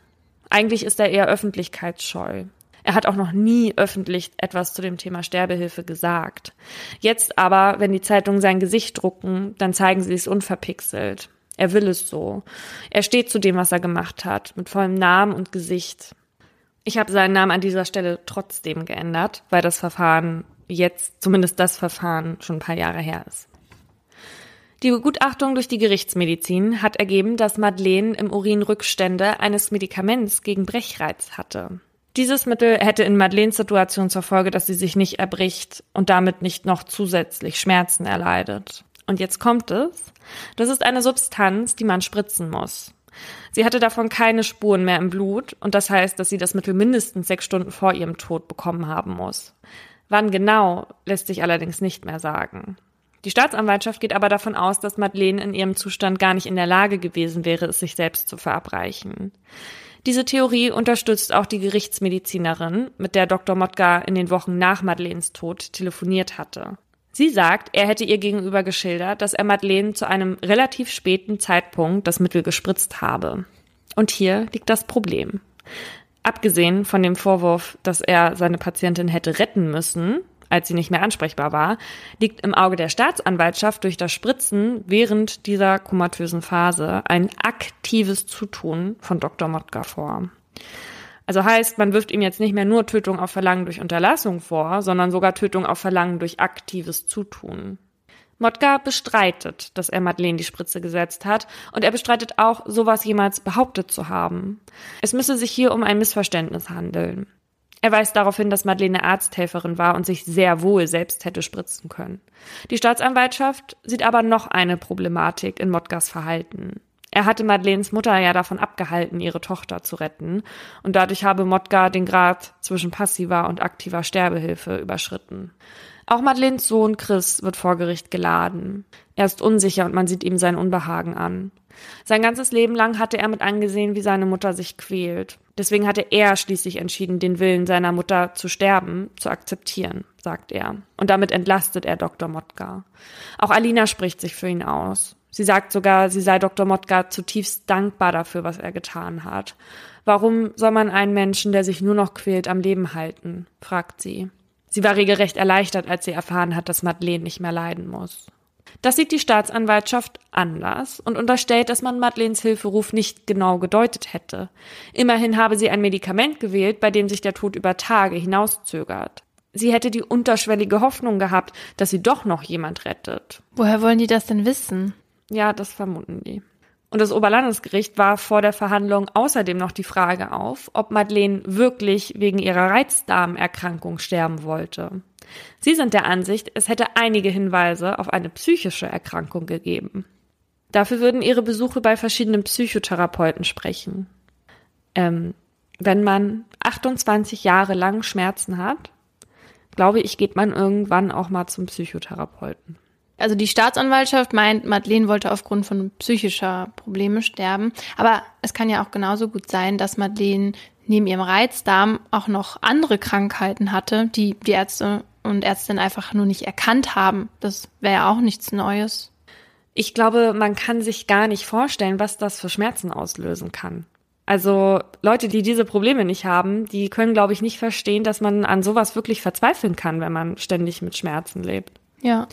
Eigentlich ist er eher öffentlichkeitsscheu. Er hat auch noch nie öffentlich etwas zu dem Thema Sterbehilfe gesagt. Jetzt aber, wenn die Zeitungen sein Gesicht drucken, dann zeigen sie es unverpixelt. Er will es so. Er steht zu dem, was er gemacht hat, mit vollem Namen und Gesicht. Ich habe seinen Namen an dieser Stelle trotzdem geändert, weil das Verfahren jetzt, zumindest das Verfahren, schon ein paar Jahre her ist. Die Begutachtung durch die Gerichtsmedizin hat ergeben, dass Madeleine im Urin Rückstände eines Medikaments gegen Brechreiz hatte. Dieses Mittel hätte in Madeleines Situation zur Folge, dass sie sich nicht erbricht und damit nicht noch zusätzlich Schmerzen erleidet. Und jetzt kommt es. Das ist eine Substanz, die man spritzen muss. Sie hatte davon keine Spuren mehr im Blut und das heißt, dass sie das Mittel mindestens sechs Stunden vor ihrem Tod bekommen haben muss. Wann genau, lässt sich allerdings nicht mehr sagen. Die Staatsanwaltschaft geht aber davon aus, dass Madeleine in ihrem Zustand gar nicht in der Lage gewesen wäre, es sich selbst zu verabreichen. Diese Theorie unterstützt auch die Gerichtsmedizinerin, mit der Dr. Motka in den Wochen nach Madeleines Tod telefoniert hatte. Sie sagt, er hätte ihr gegenüber geschildert, dass er Madeleine zu einem relativ späten Zeitpunkt das Mittel gespritzt habe. Und hier liegt das Problem. Abgesehen von dem Vorwurf, dass er seine Patientin hätte retten müssen, als sie nicht mehr ansprechbar war, liegt im Auge der Staatsanwaltschaft durch das Spritzen während dieser komatösen Phase ein aktives Zutun von Dr. Motka vor. Also heißt, man wirft ihm jetzt nicht mehr nur Tötung auf Verlangen durch Unterlassung vor, sondern sogar Tötung auf Verlangen durch aktives Zutun. Motka bestreitet, dass er Madeleine die Spritze gesetzt hat und er bestreitet auch, sowas jemals behauptet zu haben. Es müsse sich hier um ein Missverständnis handeln. Er weist darauf hin, dass Madeleine Arzthelferin war und sich sehr wohl selbst hätte spritzen können. Die Staatsanwaltschaft sieht aber noch eine Problematik in Motkas Verhalten. Er hatte Madeleines Mutter ja davon abgehalten, ihre Tochter zu retten, und dadurch habe Motka den Grad zwischen passiver und aktiver Sterbehilfe überschritten. Auch Madeleines Sohn Chris wird vor Gericht geladen. Er ist unsicher und man sieht ihm sein Unbehagen an. Sein ganzes Leben lang hatte er mit angesehen, wie seine Mutter sich quält. Deswegen hatte er schließlich entschieden, den Willen seiner Mutter zu sterben, zu akzeptieren, sagt er. Und damit entlastet er Dr. Motka. Auch Alina spricht sich für ihn aus. Sie sagt sogar, sie sei Dr. Motka zutiefst dankbar dafür, was er getan hat. Warum soll man einen Menschen, der sich nur noch quält, am Leben halten? fragt sie. Sie war regelrecht erleichtert, als sie erfahren hat, dass Madeleine nicht mehr leiden muss. Das sieht die Staatsanwaltschaft anders und unterstellt, dass man Madeleines Hilferuf nicht genau gedeutet hätte. Immerhin habe sie ein Medikament gewählt, bei dem sich der Tod über Tage hinauszögert. Sie hätte die unterschwellige Hoffnung gehabt, dass sie doch noch jemand rettet. Woher wollen die das denn wissen? Ja, das vermuten die. Und das Oberlandesgericht war vor der Verhandlung außerdem noch die Frage auf, ob Madeleine wirklich wegen ihrer Reizdarmerkrankung sterben wollte. Sie sind der Ansicht, es hätte einige Hinweise auf eine psychische Erkrankung gegeben. Dafür würden ihre Besuche bei verschiedenen Psychotherapeuten sprechen. Ähm, wenn man 28 Jahre lang Schmerzen hat, glaube ich, geht man irgendwann auch mal zum Psychotherapeuten. Also die Staatsanwaltschaft meint, Madeleine wollte aufgrund von psychischer Probleme sterben. Aber es kann ja auch genauso gut sein, dass Madeleine neben ihrem Reizdarm auch noch andere Krankheiten hatte, die die Ärzte und Ärztinnen einfach nur nicht erkannt haben. Das wäre ja auch nichts Neues. Ich glaube, man kann sich gar nicht vorstellen, was das für Schmerzen auslösen kann. Also Leute, die diese Probleme nicht haben, die können, glaube ich, nicht verstehen, dass man an sowas wirklich verzweifeln kann, wenn man ständig mit Schmerzen lebt. Ja.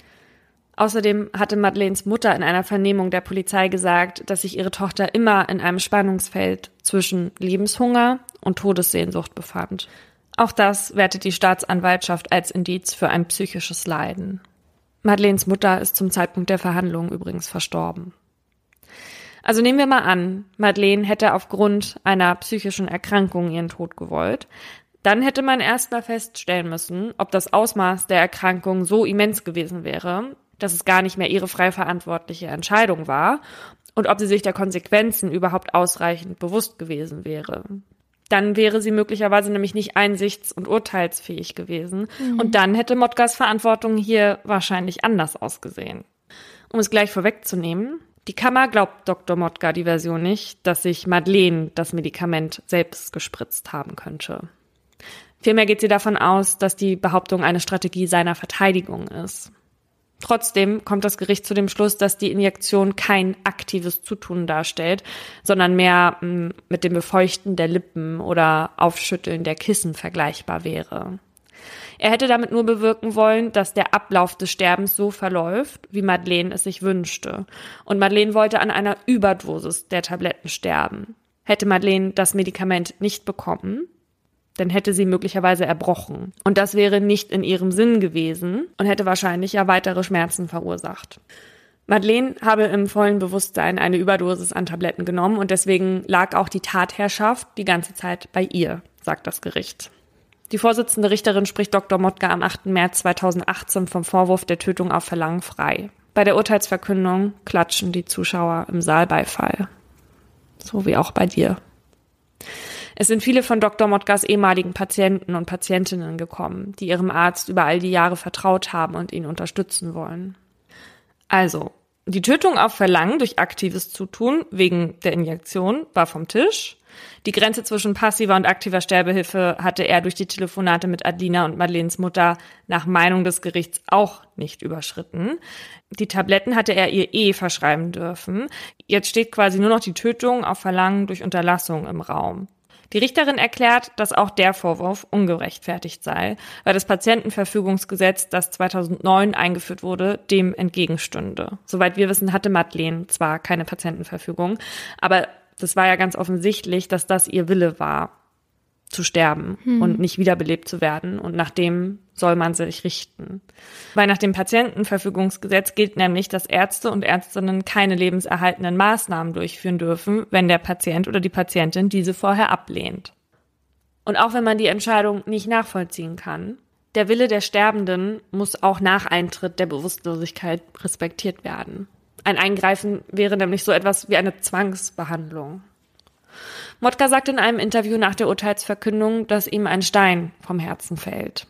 Außerdem hatte Madeleines Mutter in einer Vernehmung der Polizei gesagt, dass sich ihre Tochter immer in einem Spannungsfeld zwischen Lebenshunger und Todessehnsucht befand. Auch das wertet die Staatsanwaltschaft als Indiz für ein psychisches Leiden. Madeleines Mutter ist zum Zeitpunkt der Verhandlung übrigens verstorben. Also nehmen wir mal an, Madeleine hätte aufgrund einer psychischen Erkrankung ihren Tod gewollt. Dann hätte man erstmal feststellen müssen, ob das Ausmaß der Erkrankung so immens gewesen wäre, dass es gar nicht mehr ihre frei verantwortliche Entscheidung war und ob sie sich der Konsequenzen überhaupt ausreichend bewusst gewesen wäre. Dann wäre sie möglicherweise nämlich nicht einsichts- und urteilsfähig gewesen. Mhm. Und dann hätte Motkas Verantwortung hier wahrscheinlich anders ausgesehen. Um es gleich vorwegzunehmen, die Kammer glaubt Dr. Motka die Version nicht, dass sich Madeleine das Medikament selbst gespritzt haben könnte. Vielmehr geht sie davon aus, dass die Behauptung eine Strategie seiner Verteidigung ist. Trotzdem kommt das Gericht zu dem Schluss, dass die Injektion kein aktives Zutun darstellt, sondern mehr mm, mit dem Befeuchten der Lippen oder Aufschütteln der Kissen vergleichbar wäre. Er hätte damit nur bewirken wollen, dass der Ablauf des Sterbens so verläuft, wie Madeleine es sich wünschte. Und Madeleine wollte an einer Überdosis der Tabletten sterben. Hätte Madeleine das Medikament nicht bekommen, dann hätte sie möglicherweise erbrochen. Und das wäre nicht in ihrem Sinn gewesen und hätte wahrscheinlich ja weitere Schmerzen verursacht. Madeleine habe im vollen Bewusstsein eine Überdosis an Tabletten genommen und deswegen lag auch die Tatherrschaft die ganze Zeit bei ihr, sagt das Gericht. Die Vorsitzende Richterin spricht Dr. Motka am 8. März 2018 vom Vorwurf der Tötung auf Verlangen frei. Bei der Urteilsverkündung klatschen die Zuschauer im Saal Beifall. So wie auch bei dir. Es sind viele von Dr. Motkas ehemaligen Patienten und Patientinnen gekommen, die ihrem Arzt über all die Jahre vertraut haben und ihn unterstützen wollen. Also, die Tötung auf Verlangen durch aktives Zutun wegen der Injektion war vom Tisch. Die Grenze zwischen passiver und aktiver Sterbehilfe hatte er durch die Telefonate mit Adlina und Madeleines Mutter nach Meinung des Gerichts auch nicht überschritten. Die Tabletten hatte er ihr eh verschreiben dürfen. Jetzt steht quasi nur noch die Tötung auf Verlangen durch Unterlassung im Raum. Die Richterin erklärt, dass auch der Vorwurf ungerechtfertigt sei, weil das Patientenverfügungsgesetz, das 2009 eingeführt wurde, dem entgegenstünde. Soweit wir wissen, hatte Madeleine zwar keine Patientenverfügung, aber das war ja ganz offensichtlich, dass das ihr Wille war zu sterben hm. und nicht wiederbelebt zu werden. Und nach dem soll man sich richten. Weil nach dem Patientenverfügungsgesetz gilt nämlich, dass Ärzte und Ärztinnen keine lebenserhaltenden Maßnahmen durchführen dürfen, wenn der Patient oder die Patientin diese vorher ablehnt. Und auch wenn man die Entscheidung nicht nachvollziehen kann, der Wille der Sterbenden muss auch nach Eintritt der Bewusstlosigkeit respektiert werden. Ein Eingreifen wäre nämlich so etwas wie eine Zwangsbehandlung. Motka sagt in einem Interview nach der Urteilsverkündung, dass ihm ein Stein vom Herzen fällt.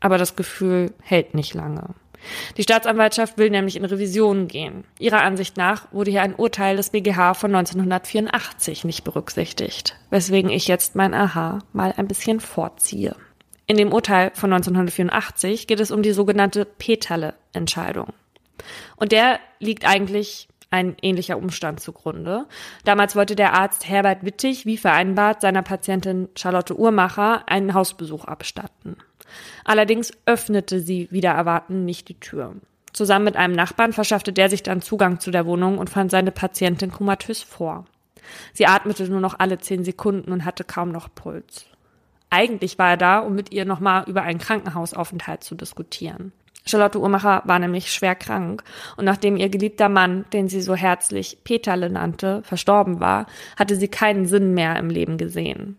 Aber das Gefühl hält nicht lange. Die Staatsanwaltschaft will nämlich in Revision gehen. Ihrer Ansicht nach wurde hier ein Urteil des BGH von 1984 nicht berücksichtigt, weswegen ich jetzt mein Aha mal ein bisschen vorziehe. In dem Urteil von 1984 geht es um die sogenannte Peterle-Entscheidung. Und der liegt eigentlich ein ähnlicher Umstand zugrunde. Damals wollte der Arzt Herbert Wittig, wie vereinbart, seiner Patientin Charlotte Uhrmacher einen Hausbesuch abstatten. Allerdings öffnete sie wieder erwarten nicht die Tür. Zusammen mit einem Nachbarn verschaffte der sich dann Zugang zu der Wohnung und fand seine Patientin komatös vor. Sie atmete nur noch alle zehn Sekunden und hatte kaum noch Puls. Eigentlich war er da, um mit ihr nochmal über einen Krankenhausaufenthalt zu diskutieren. Charlotte Uhrmacher war nämlich schwer krank und nachdem ihr geliebter Mann, den sie so herzlich Peterle nannte, verstorben war, hatte sie keinen Sinn mehr im Leben gesehen.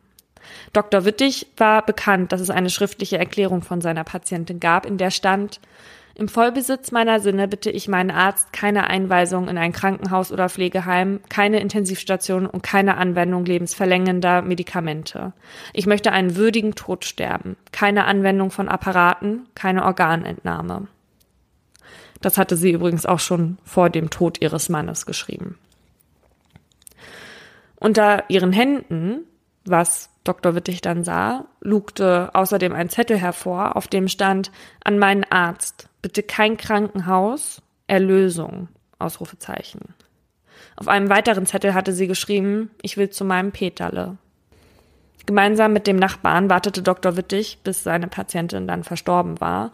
Dr. Wittig war bekannt, dass es eine schriftliche Erklärung von seiner Patientin gab, in der stand, im Vollbesitz meiner Sinne bitte ich meinen Arzt keine Einweisung in ein Krankenhaus oder Pflegeheim, keine Intensivstation und keine Anwendung lebensverlängender Medikamente. Ich möchte einen würdigen Tod sterben, keine Anwendung von Apparaten, keine Organentnahme. Das hatte sie übrigens auch schon vor dem Tod ihres Mannes geschrieben. Unter ihren Händen, was Dr. Wittig dann sah, lugte außerdem ein Zettel hervor, auf dem stand an meinen Arzt, bitte kein Krankenhaus, Erlösung, Ausrufezeichen. Auf einem weiteren Zettel hatte sie geschrieben, ich will zu meinem Peterle. Gemeinsam mit dem Nachbarn wartete Dr. Wittig, bis seine Patientin dann verstorben war.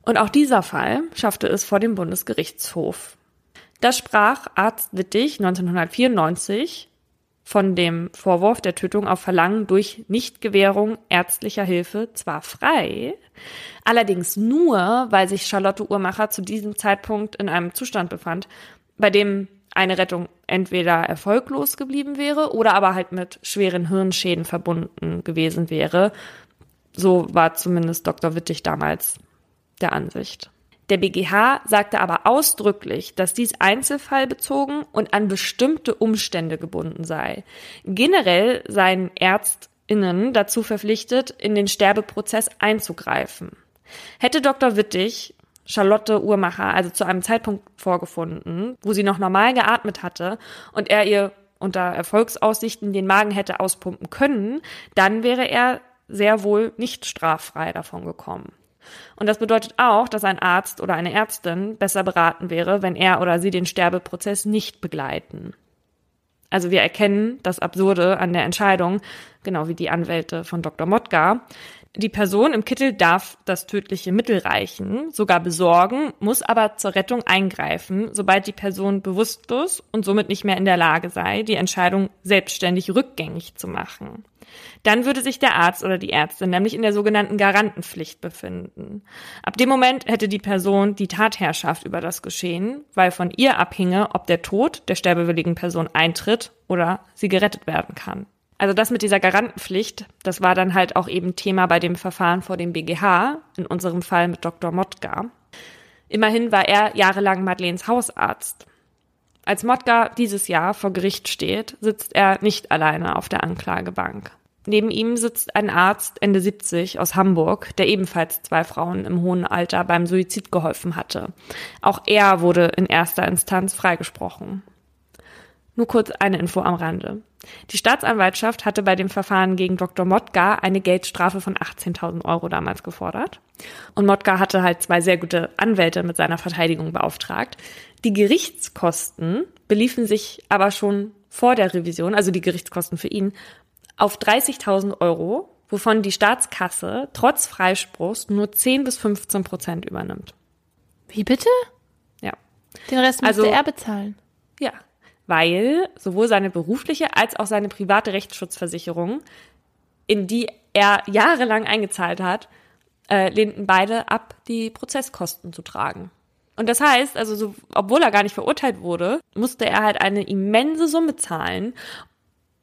Und auch dieser Fall schaffte es vor dem Bundesgerichtshof. Da sprach Arzt Wittig 1994 von dem Vorwurf der Tötung auf Verlangen durch Nichtgewährung ärztlicher Hilfe zwar frei, allerdings nur, weil sich Charlotte Uhrmacher zu diesem Zeitpunkt in einem Zustand befand, bei dem eine Rettung entweder erfolglos geblieben wäre oder aber halt mit schweren Hirnschäden verbunden gewesen wäre. So war zumindest Dr. Wittig damals der Ansicht. Der BGH sagte aber ausdrücklich, dass dies einzelfallbezogen und an bestimmte Umstände gebunden sei. Generell seien Ärztinnen dazu verpflichtet, in den Sterbeprozess einzugreifen. Hätte Dr. Wittig Charlotte Uhrmacher also zu einem Zeitpunkt vorgefunden, wo sie noch normal geatmet hatte und er ihr unter Erfolgsaussichten den Magen hätte auspumpen können, dann wäre er sehr wohl nicht straffrei davon gekommen. Und das bedeutet auch, dass ein Arzt oder eine Ärztin besser beraten wäre, wenn er oder sie den Sterbeprozess nicht begleiten. Also wir erkennen das Absurde an der Entscheidung, genau wie die Anwälte von Dr. Motka. Die Person im Kittel darf das tödliche Mittel reichen, sogar besorgen, muss aber zur Rettung eingreifen, sobald die Person bewusstlos und somit nicht mehr in der Lage sei, die Entscheidung selbstständig rückgängig zu machen. Dann würde sich der Arzt oder die Ärztin nämlich in der sogenannten Garantenpflicht befinden. Ab dem Moment hätte die Person die Tatherrschaft über das Geschehen, weil von ihr abhinge, ob der Tod der sterbewilligen Person eintritt oder sie gerettet werden kann. Also das mit dieser Garantenpflicht, das war dann halt auch eben Thema bei dem Verfahren vor dem BGH, in unserem Fall mit Dr. Motka. Immerhin war er jahrelang Madeleines Hausarzt. Als Motka dieses Jahr vor Gericht steht, sitzt er nicht alleine auf der Anklagebank. Neben ihm sitzt ein Arzt Ende 70 aus Hamburg, der ebenfalls zwei Frauen im hohen Alter beim Suizid geholfen hatte. Auch er wurde in erster Instanz freigesprochen. Nur kurz eine Info am Rande. Die Staatsanwaltschaft hatte bei dem Verfahren gegen Dr. Motka eine Geldstrafe von 18.000 Euro damals gefordert. Und Motka hatte halt zwei sehr gute Anwälte mit seiner Verteidigung beauftragt. Die Gerichtskosten beliefen sich aber schon vor der Revision, also die Gerichtskosten für ihn, auf 30.000 Euro, wovon die Staatskasse trotz Freispruchs nur 10 bis 15 Prozent übernimmt. Wie bitte? Ja. Den Rest müsste Also- er bezahlen. Ja. Weil sowohl seine berufliche als auch seine private Rechtsschutzversicherung, in die er jahrelang eingezahlt hat, äh, lehnten beide ab, die Prozesskosten zu tragen. Und das heißt, also so, obwohl er gar nicht verurteilt wurde, musste er halt eine immense Summe zahlen.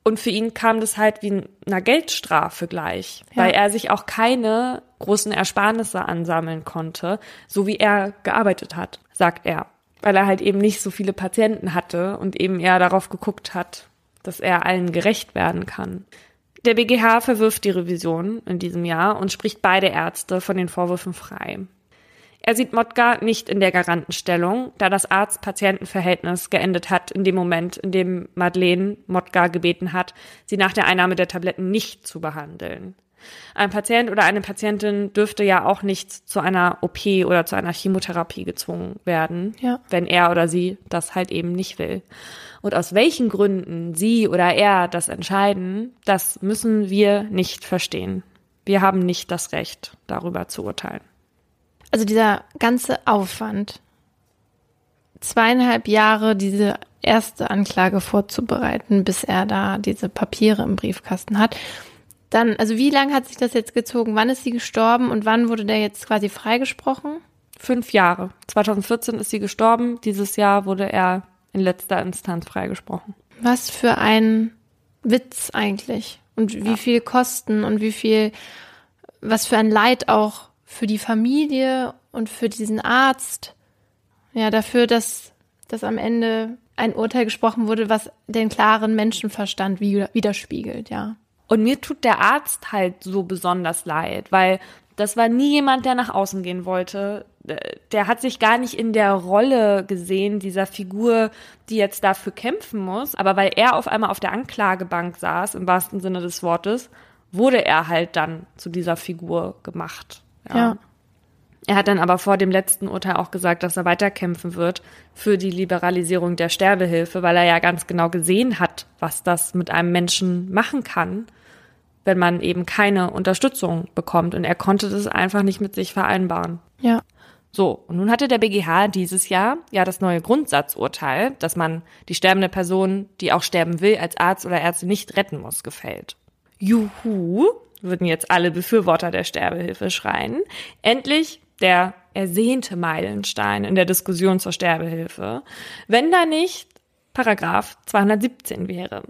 Und für ihn kam das halt wie einer Geldstrafe gleich, Ja. weil er sich auch keine großen Ersparnisse ansammeln konnte, so wie er gearbeitet hat, sagt er. Weil er halt eben nicht so viele Patienten hatte und eben eher darauf geguckt hat, dass er allen gerecht werden kann. Der BGH verwirft die Revision in diesem Jahr und spricht beide Ärzte von den Vorwürfen frei. Er sieht Motka nicht in der Garantenstellung, da das Arzt-Patienten-Verhältnis geendet hat in dem Moment, in dem Madeleine Motka gebeten hat, sie nach der Einnahme der Tabletten nicht zu behandeln. Ein Patient oder eine Patientin dürfte ja auch nicht zu einer OP oder zu einer Chemotherapie gezwungen werden, Ja. wenn er oder sie das halt eben nicht will. Und aus welchen Gründen sie oder er das entscheiden, das müssen wir nicht verstehen. Wir haben nicht das Recht, darüber zu urteilen. Also dieser ganze Aufwand, zweieinhalb Jahre diese erste Anklage vorzubereiten, bis er da diese Papiere im Briefkasten hat. Dann, also wie lange hat sich das jetzt gezogen? Wann ist sie gestorben und wann wurde der jetzt quasi freigesprochen? Fünf Jahre. 2014 ist sie gestorben. Dieses Jahr wurde er in letzter Instanz freigesprochen. Was für ein Witz eigentlich. Und wie viel Kosten und wie viel, was für ein Leid auch für die Familie und für diesen Arzt. Ja, dafür, dass, dass am Ende ein Urteil gesprochen wurde, was den klaren Menschenverstand wider- widerspiegelt, ja. Und mir tut der Arzt halt so besonders leid, weil das war nie jemand, der nach außen gehen wollte. Der hat sich gar nicht in der Rolle gesehen, dieser Figur, die jetzt dafür kämpfen muss. Aber weil er auf einmal auf der Anklagebank saß, im wahrsten Sinne des Wortes, wurde er halt dann zu dieser Figur gemacht. Ja. Er hat dann aber vor dem letzten Urteil auch gesagt, dass er weiterkämpfen wird für die Liberalisierung der Sterbehilfe, weil er ja ganz genau gesehen hat, was das mit einem Menschen machen kann, wenn man eben keine Unterstützung bekommt. Und er konnte das einfach nicht mit sich vereinbaren. Ja. So, und nun hatte der BGH dieses Jahr ja das neue Grundsatzurteil, dass man die sterbende Person, die auch sterben will, als Arzt oder Ärzte nicht retten muss, gefällt. Juhu, würden jetzt alle Befürworter der Sterbehilfe schreien. Endlich der ersehnte Meilenstein in der Diskussion zur Sterbehilfe, wenn da nicht Paragraph 217 wäre.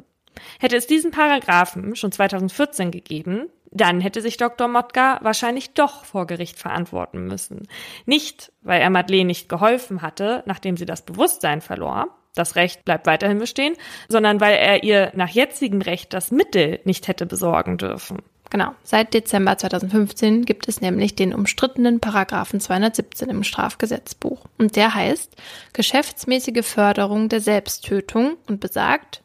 Hätte es diesen Paragraphen schon 2014 gegeben, dann hätte sich Dr. Motka wahrscheinlich doch vor Gericht verantworten müssen. Nicht, weil er Madeleine nicht geholfen hatte, nachdem sie das Bewusstsein verlor, das Recht bleibt weiterhin bestehen, sondern weil er ihr nach jetzigem Recht das Mittel nicht hätte besorgen dürfen. Genau. Seit Dezember 2015 gibt es nämlich den umstrittenen Paragraphen 217 im Strafgesetzbuch. Und der heißt geschäftsmäßige Förderung der Selbsttötung und besagt,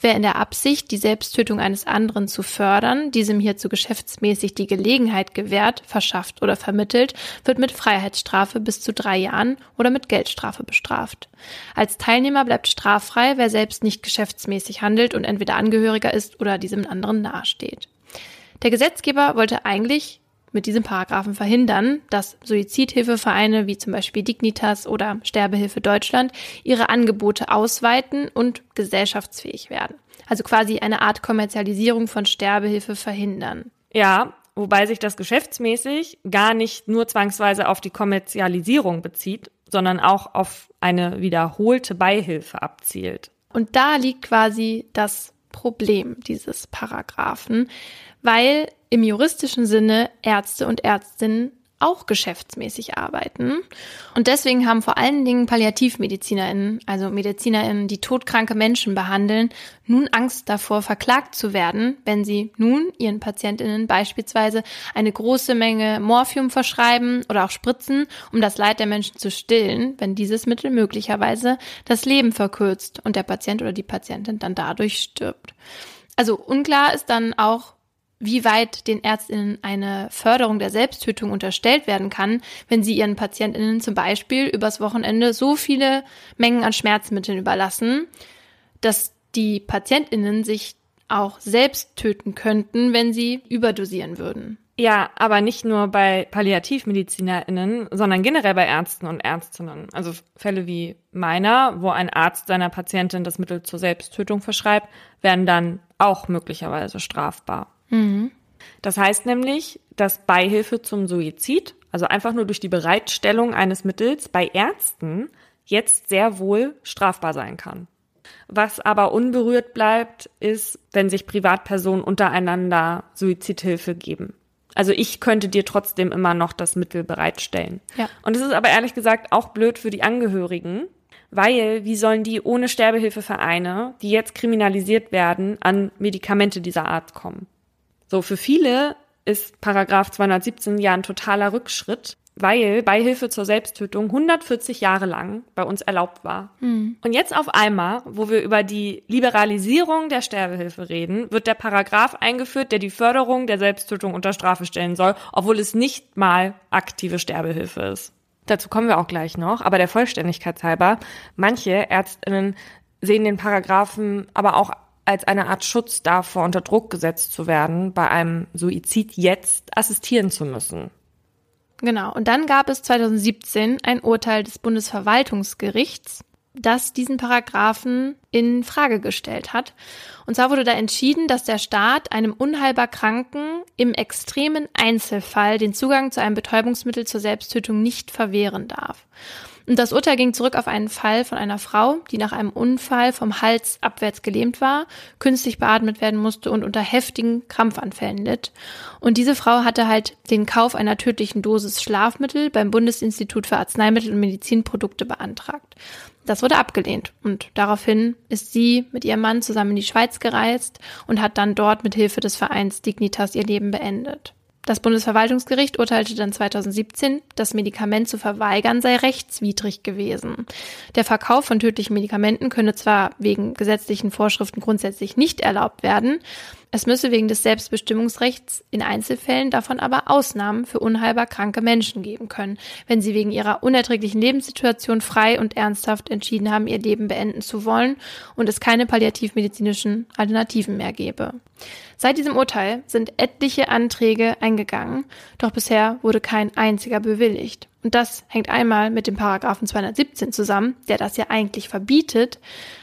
wer in der Absicht, die Selbsttötung eines anderen zu fördern, diesem hierzu geschäftsmäßig die Gelegenheit gewährt, verschafft oder vermittelt, wird mit Freiheitsstrafe bis zu drei Jahren oder mit Geldstrafe bestraft. Als Teilnehmer bleibt straffrei, wer selbst nicht geschäftsmäßig handelt und entweder Angehöriger ist oder diesem anderen nahesteht. Der Gesetzgeber wollte eigentlich mit diesem Paragraphen verhindern, dass Suizidhilfevereine wie zum Beispiel Dignitas oder Sterbehilfe Deutschland ihre Angebote ausweiten und gesellschaftsfähig werden. Also quasi eine Art Kommerzialisierung von Sterbehilfe verhindern. Ja, wobei sich das geschäftsmäßig gar nicht nur zwangsweise auf die Kommerzialisierung bezieht, sondern auch auf eine wiederholte Beihilfe abzielt. Und da liegt quasi das Problem dieses Paragraphen, weil im juristischen Sinne Ärzte und Ärztinnen auch geschäftsmäßig arbeiten. Und deswegen haben vor allen Dingen PalliativmedizinerInnen, also MedizinerInnen, die todkranke Menschen behandeln, nun Angst davor, verklagt zu werden, wenn sie nun ihren PatientInnen beispielsweise eine große Menge Morphium verschreiben oder auch spritzen, um das Leid der Menschen zu stillen, wenn dieses Mittel möglicherweise das Leben verkürzt und der Patient oder die Patientin dann dadurch stirbt. Also unklar ist dann auch, wie weit den Ärztinnen eine Förderung der Selbsttötung unterstellt werden kann, wenn sie ihren Patientinnen zum Beispiel übers Wochenende so viele Mengen an Schmerzmitteln überlassen, dass die Patientinnen sich auch selbst töten könnten, wenn sie überdosieren würden. Ja, aber nicht nur bei PalliativmedizinerInnen, sondern generell bei Ärzten und Ärztinnen. Also Fälle wie meiner, wo ein Arzt seiner Patientin das Mittel zur Selbsttötung verschreibt, werden dann auch möglicherweise strafbar. Das heißt nämlich, dass Beihilfe zum Suizid, also einfach nur durch die Bereitstellung eines Mittels bei Ärzten, jetzt sehr wohl strafbar sein kann. Was aber unberührt bleibt, ist, wenn sich Privatpersonen untereinander Suizidhilfe geben. Also ich könnte dir trotzdem immer noch das Mittel bereitstellen. Ja. Und es ist aber ehrlich gesagt auch blöd für die Angehörigen, weil wie sollen die ohne Sterbehilfevereine, die jetzt kriminalisiert werden, an Medikamente dieser Art kommen? So, für viele ist Paragraph 217 ja ein totaler Rückschritt, weil Beihilfe zur Selbsttötung 140 Jahre lang bei uns erlaubt war. Mhm. Und jetzt auf einmal, wo wir über die Liberalisierung der Sterbehilfe reden, wird der Paragraph eingeführt, der die Förderung der Selbsttötung unter Strafe stellen soll, obwohl es nicht mal aktive Sterbehilfe ist. Dazu kommen wir auch gleich noch, aber der Vollständigkeit halber, manche Ärztinnen sehen den Paragraphen aber auch als eine Art Schutz davor, unter Druck gesetzt zu werden, bei einem Suizid jetzt assistieren zu müssen. Genau. Und dann gab es 2017 ein Urteil des Bundesverwaltungsgerichts, das diesen Paragraphen in Frage gestellt hat. Und zwar wurde da entschieden, dass der Staat einem unheilbar Kranken im extremen Einzelfall den Zugang zu einem Betäubungsmittel zur Selbsttötung nicht verwehren darf. Und das Urteil ging zurück auf einen Fall von einer Frau, die nach einem Unfall vom Hals abwärts gelähmt war, künstlich beatmet werden musste und unter heftigen Krampfanfällen litt. Und diese Frau hatte halt den Kauf einer tödlichen Dosis Schlafmittel beim Bundesinstitut für Arzneimittel und Medizinprodukte beantragt. Das wurde abgelehnt und daraufhin ist sie mit ihrem Mann zusammen in die Schweiz gereist und hat dann dort mit Hilfe des Vereins Dignitas ihr Leben beendet. Das Bundesverwaltungsgericht urteilte dann 2017, das Medikament zu verweigern sei rechtswidrig gewesen. Der Verkauf von tödlichen Medikamenten könne zwar wegen gesetzlichen Vorschriften grundsätzlich nicht erlaubt werden, es müsse wegen des Selbstbestimmungsrechts in Einzelfällen davon aber Ausnahmen für unheilbar kranke Menschen geben können, wenn sie wegen ihrer unerträglichen Lebenssituation frei und ernsthaft entschieden haben, ihr Leben beenden zu wollen und es keine palliativmedizinischen Alternativen mehr gäbe. Seit diesem Urteil sind etliche Anträge eingegangen, doch bisher wurde kein einziger bewilligt. Und das hängt einmal mit dem Paragraphen 217 zusammen, der das ja eigentlich verbietet,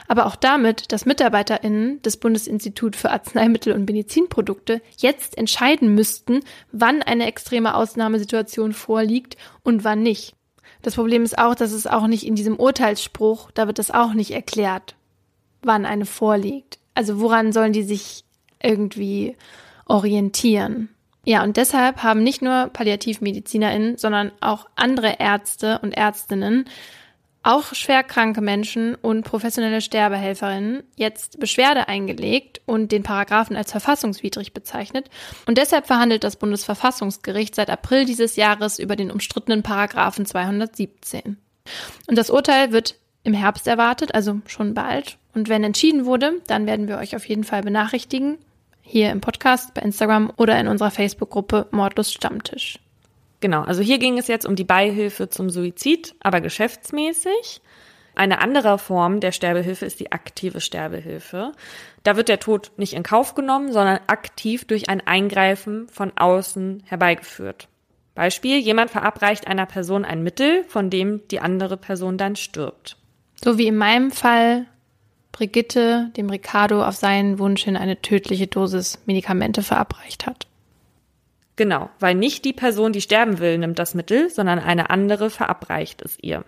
aber auch damit, dass MitarbeiterInnen des Bundesinstituts für Arzneimittel und Medizinprodukte jetzt entscheiden müssten, wann eine extreme Ausnahmesituation vorliegt und wann nicht. Das Problem ist auch, dass es auch nicht in diesem Urteilsspruch, da wird das auch nicht erklärt, wann eine vorliegt. Also woran sollen die sich irgendwie orientieren? Ja, und deshalb haben nicht nur PalliativmedizinerInnen, sondern auch andere Ärzte und Ärztinnen, auch schwerkranke Menschen und professionelle Sterbehelferinnen jetzt Beschwerde eingelegt und den Paragraphen als verfassungswidrig bezeichnet. Und deshalb verhandelt das Bundesverfassungsgericht seit April dieses Jahres über den umstrittenen Paragraphen 217. Und das Urteil wird im Herbst erwartet, also schon bald. Und wenn entschieden wurde, dann werden wir euch auf jeden Fall benachrichtigen hier im Podcast, bei Instagram oder in unserer Facebook-Gruppe Mordlust Stammtisch. Genau, also hier ging es jetzt um die Beihilfe zum Suizid, aber geschäftsmäßig. Eine andere Form der Sterbehilfe ist die aktive Sterbehilfe. Da wird der Tod nicht in Kauf genommen, sondern aktiv durch ein Eingreifen von außen herbeigeführt. Beispiel, jemand verabreicht einer Person ein Mittel, von dem die andere Person dann stirbt. So wie in meinem Fall Brigitte dem Ricardo auf seinen Wunsch hin eine tödliche Dosis Medikamente verabreicht hat. Genau, weil nicht die Person, die sterben will, nimmt das Mittel, sondern eine andere verabreicht es ihr.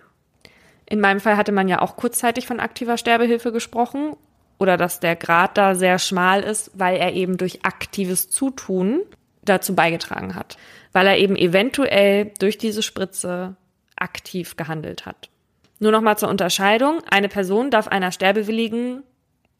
In meinem Fall hatte man ja auch kurzzeitig von aktiver Sterbehilfe gesprochen oder dass der Grad da sehr schmal ist, weil er eben durch aktives Zutun dazu beigetragen hat, weil er eben eventuell durch diese Spritze aktiv gehandelt hat. Nur nochmal zur Unterscheidung. Eine Person darf einer sterbewilligen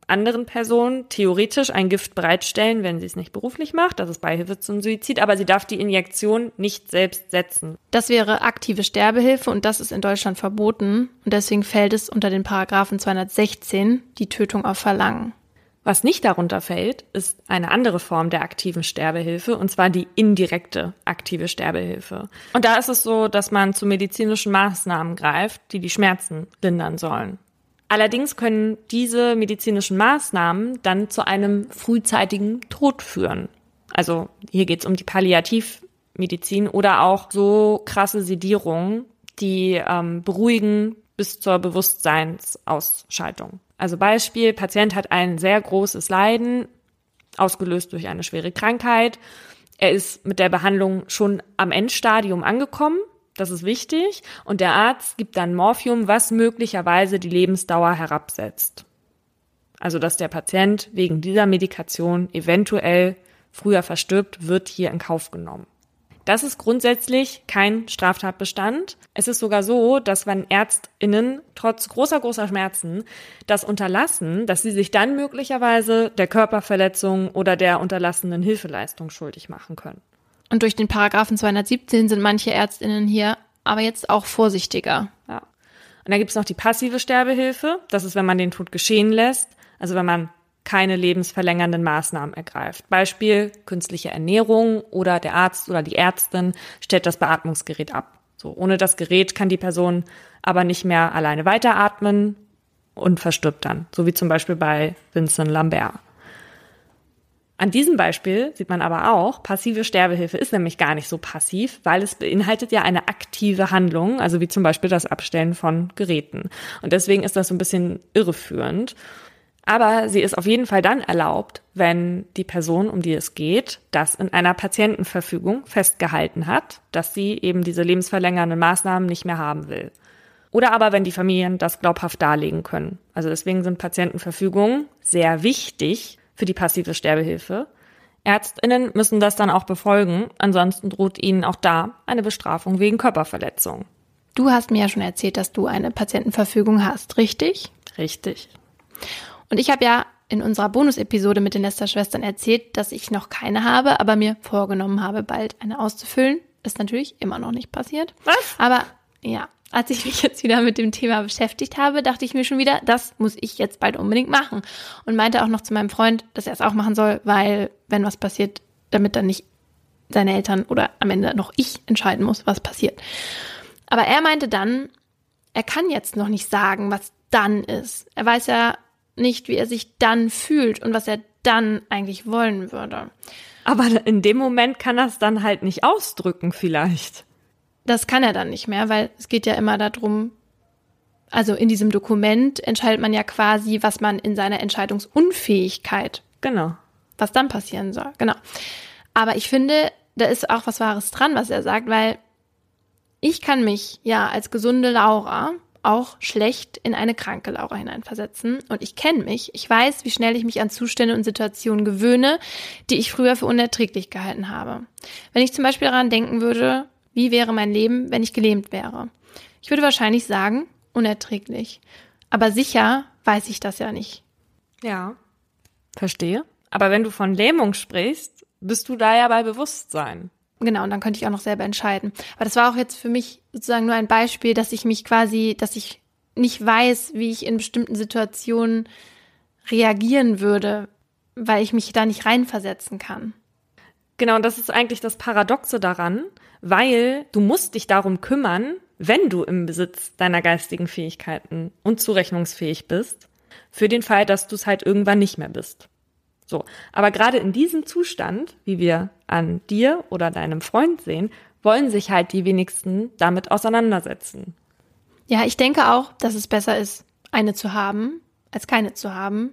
anderen Person theoretisch ein Gift bereitstellen, wenn sie es nicht beruflich macht. Das ist Beihilfe zum Suizid, aber sie darf die Injektion nicht selbst setzen. Das wäre aktive Sterbehilfe und das ist in Deutschland verboten. Und deswegen fällt es unter den Paragraphen 216, die Tötung auf Verlangen. Was nicht darunter fällt, ist eine andere Form der aktiven Sterbehilfe, und zwar die indirekte aktive Sterbehilfe. Und da ist es so, dass man zu medizinischen Maßnahmen greift, die die Schmerzen lindern sollen. Allerdings können diese medizinischen Maßnahmen dann zu einem frühzeitigen Tod führen. Also hier geht es um die Palliativmedizin oder auch so krasse Sedierungen, die ähm, beruhigen bis zur Bewusstseinsausschaltung. Also Beispiel, Patient hat ein sehr großes Leiden, ausgelöst durch eine schwere Krankheit. Er ist mit der Behandlung schon am Endstadium angekommen. Das ist wichtig. Und der Arzt gibt dann Morphium, was möglicherweise die Lebensdauer herabsetzt. Also, dass der Patient wegen dieser Medikation eventuell früher verstirbt, wird hier in Kauf genommen. Das ist grundsätzlich kein Straftatbestand. Es ist sogar so, dass wenn ÄrztInnen trotz großer, großer Schmerzen das unterlassen, dass sie sich dann möglicherweise der Körperverletzung oder der unterlassenen Hilfeleistung schuldig machen können. Und durch den Paragraphen 217 sind manche ÄrztInnen hier aber jetzt auch vorsichtiger. Ja. Und dann gibt es noch die passive Sterbehilfe. Das ist, wenn man den Tod geschehen lässt. Also wenn man keine lebensverlängernden Maßnahmen ergreift. Beispiel künstliche Ernährung oder der Arzt oder die Ärztin stellt das Beatmungsgerät ab. So, ohne das Gerät kann die Person aber nicht mehr alleine weiteratmen und verstirbt dann, so wie zum Beispiel bei Vincent Lambert. An diesem Beispiel sieht man aber auch, passive Sterbehilfe ist nämlich gar nicht so passiv, weil es beinhaltet ja eine aktive Handlung, also wie zum Beispiel das Abstellen von Geräten. Und deswegen ist das so ein bisschen irreführend. Aber sie ist auf jeden Fall dann erlaubt, wenn die Person, um die es geht, das in einer Patientenverfügung festgehalten hat, dass sie eben diese lebensverlängernden Maßnahmen nicht mehr haben will. Oder aber wenn die Familien das glaubhaft darlegen können. Also deswegen sind Patientenverfügungen sehr wichtig für die passive Sterbehilfe. Ärztinnen müssen das dann auch befolgen, ansonsten droht ihnen auch da eine Bestrafung wegen Körperverletzung. Du hast mir ja schon erzählt, dass du eine Patientenverfügung hast, richtig? Richtig. Und ich habe ja in unserer Bonus-Episode mit den Lester-Schwestern erzählt, dass ich noch keine habe, aber mir vorgenommen habe, bald eine auszufüllen. Ist natürlich immer noch nicht passiert. Was? Aber ja, als ich mich jetzt wieder mit dem Thema beschäftigt habe, dachte ich mir schon wieder, das muss ich jetzt bald unbedingt machen. Und meinte auch noch zu meinem Freund, dass er es auch machen soll, weil, wenn was passiert, damit dann nicht seine Eltern oder am Ende noch ich entscheiden muss, was passiert. Aber er meinte dann, er kann jetzt noch nicht sagen, was dann ist. Er weiß ja nicht, wie er sich dann fühlt und was er dann eigentlich wollen würde. Aber in dem Moment kann er es dann halt nicht ausdrücken, vielleicht. Das kann er dann nicht mehr, weil es geht ja immer darum, also in diesem Dokument entscheidet man ja quasi, was man in seiner Entscheidungsunfähigkeit. Genau. Was dann passieren soll. Genau. Aber ich finde, da ist auch was Wahres dran, was er sagt, weil ich kann mich ja als gesunde Laura auch schlecht in eine kranke Laura hineinversetzen. Und ich kenne mich. Ich weiß, wie schnell ich mich an Zustände und Situationen gewöhne, die ich früher für unerträglich gehalten habe. Wenn ich zum Beispiel daran denken würde, wie wäre mein Leben, wenn ich gelähmt wäre? Ich würde wahrscheinlich sagen, unerträglich. Aber sicher weiß ich das ja nicht. Ja, verstehe. Aber wenn du von Lähmung sprichst, bist du da ja bei Bewusstsein. Genau, und dann könnte ich auch noch selber entscheiden. Aber das war auch jetzt für mich sozusagen nur ein Beispiel, dass ich mich quasi, dass ich nicht weiß, wie ich in bestimmten Situationen reagieren würde, weil ich mich da nicht reinversetzen kann. Genau, und das ist eigentlich das Paradoxe daran, weil du musst dich darum kümmern, wenn du im Besitz deiner geistigen Fähigkeiten und zurechnungsfähig bist, für den Fall, dass du es halt irgendwann nicht mehr bist. So. Aber gerade in diesem Zustand, wie wir an dir oder deinem Freund sehen, wollen sich halt die wenigsten damit auseinandersetzen. Ja, ich denke auch, dass es besser ist, eine zu haben, als keine zu haben.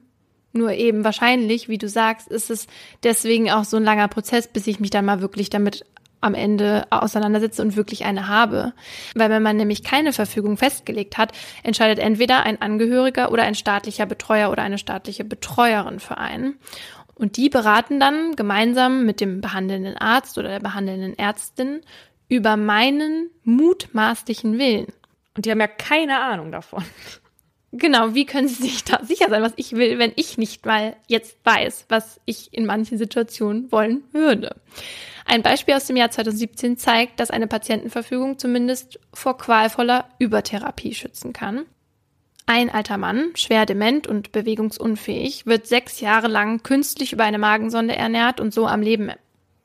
Nur eben wahrscheinlich, wie du sagst, ist es deswegen auch so ein langer Prozess, bis ich mich dann mal wirklich damit am Ende auseinandersetze und wirklich eine habe. Weil wenn man nämlich keine Verfügung festgelegt hat, entscheidet entweder ein Angehöriger oder ein staatlicher Betreuer oder eine staatliche Betreuerin für einen. Und die beraten dann gemeinsam mit dem behandelnden Arzt oder der behandelnden Ärztin über meinen mutmaßlichen Willen. Und die haben ja keine Ahnung davon. Genau, wie können sie sich da sicher sein, was ich will, wenn ich nicht mal jetzt weiß, was ich in manchen Situationen wollen würde? Ein Beispiel aus dem Jahr 2017 zeigt, dass eine Patientenverfügung zumindest vor qualvoller Übertherapie schützen kann. Ein alter Mann, schwer dement und bewegungsunfähig, wird sechs Jahre lang künstlich über eine Magensonde ernährt und so am Leben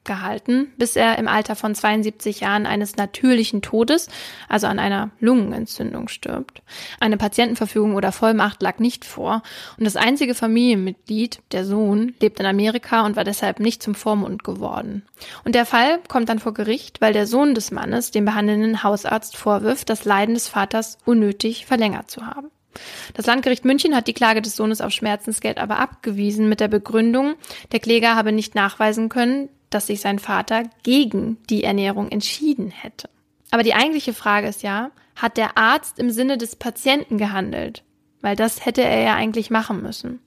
gehalten, bis er im Alter von 72 Jahren eines natürlichen Todes, also an einer Lungenentzündung stirbt. Eine Patientenverfügung oder Vollmacht lag nicht vor und das einzige Familienmitglied, der Sohn, lebt in Amerika und war deshalb nicht zum Vormund geworden. Und der Fall kommt dann vor Gericht, weil der Sohn des Mannes dem behandelnden Hausarzt vorwirft, das Leiden des Vaters unnötig verlängert zu haben. Das Landgericht München hat die Klage des Sohnes auf Schmerzensgeld aber abgewiesen mit der Begründung, der Kläger habe nicht nachweisen können, dass sich sein Vater gegen die Ernährung entschieden hätte. Aber die eigentliche Frage ist ja, hat der Arzt im Sinne des Patienten gehandelt? Weil das hätte er ja eigentlich machen müssen.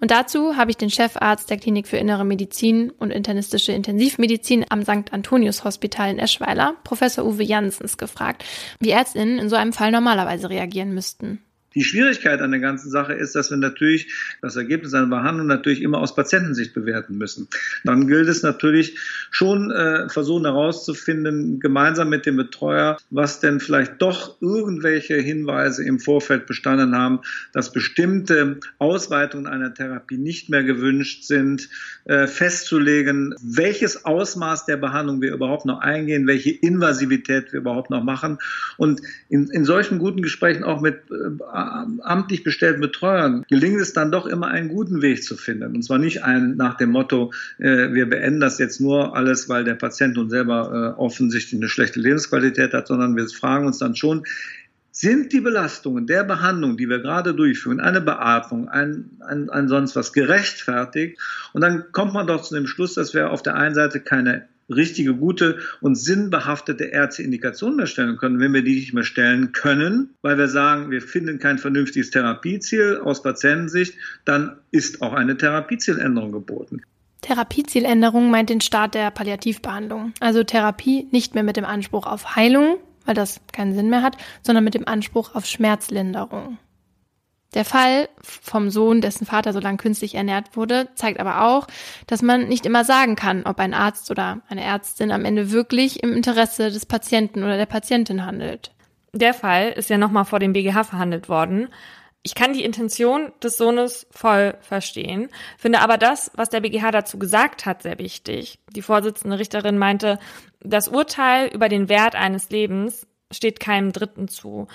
Und dazu habe ich den Chefarzt der Klinik für Innere Medizin und internistische Intensivmedizin am St. Antonius Hospital in Eschweiler, Professor Uwe Janssens, gefragt, wie Ärztinnen in so einem Fall normalerweise reagieren müssten. Die Schwierigkeit an der ganzen Sache ist, dass wir natürlich das Ergebnis einer Behandlung natürlich immer aus Patientensicht bewerten müssen. Dann gilt es natürlich schon äh, versuchen herauszufinden, gemeinsam mit dem Betreuer, was denn vielleicht doch irgendwelche Hinweise im Vorfeld bestanden haben, dass bestimmte Ausweitungen einer Therapie nicht mehr gewünscht sind, äh, festzulegen, welches Ausmaß der Behandlung wir überhaupt noch eingehen, welche Invasivität wir überhaupt noch machen. Und in, in solchen guten Gesprächen auch mit äh, amtlich bestellten Betreuern gelingt es dann doch immer einen guten Weg zu finden. Und zwar nicht ein nach dem Motto, äh, wir beenden das jetzt nur alles, weil der Patient nun selber äh, offensichtlich eine schlechte Lebensqualität hat, sondern wir fragen uns dann schon, sind die Belastungen der Behandlung, die wir gerade durchführen, eine Beatmung, ein, ein, ein sonst was gerechtfertigt? Und dann kommt man doch zu dem Schluss, dass wir auf der einen Seite keine richtige, gute und sinnbehaftete Ärzteindikation mehr stellen können, wenn wir die nicht mehr stellen können, weil wir sagen, wir finden kein vernünftiges Therapieziel aus Patientensicht, dann ist auch eine Therapiezieländerung geboten. Therapiezieländerung meint den Start der Palliativbehandlung. Also Therapie nicht mehr mit dem Anspruch auf Heilung, weil das keinen Sinn mehr hat, sondern mit dem Anspruch auf Schmerzlinderung. Der Fall vom Sohn, dessen Vater so lange künstlich ernährt wurde, zeigt aber auch, dass man nicht immer sagen kann, ob ein Arzt oder eine Ärztin am Ende wirklich im Interesse des Patienten oder der Patientin handelt. Der Fall ist ja nochmal vor dem BGH verhandelt worden. Ich kann die Intention des Sohnes voll verstehen, finde aber das, was der BGH dazu gesagt hat, sehr wichtig. Die Vorsitzende Richterin meinte, das Urteil über den Wert eines Lebens steht keinem Dritten zu.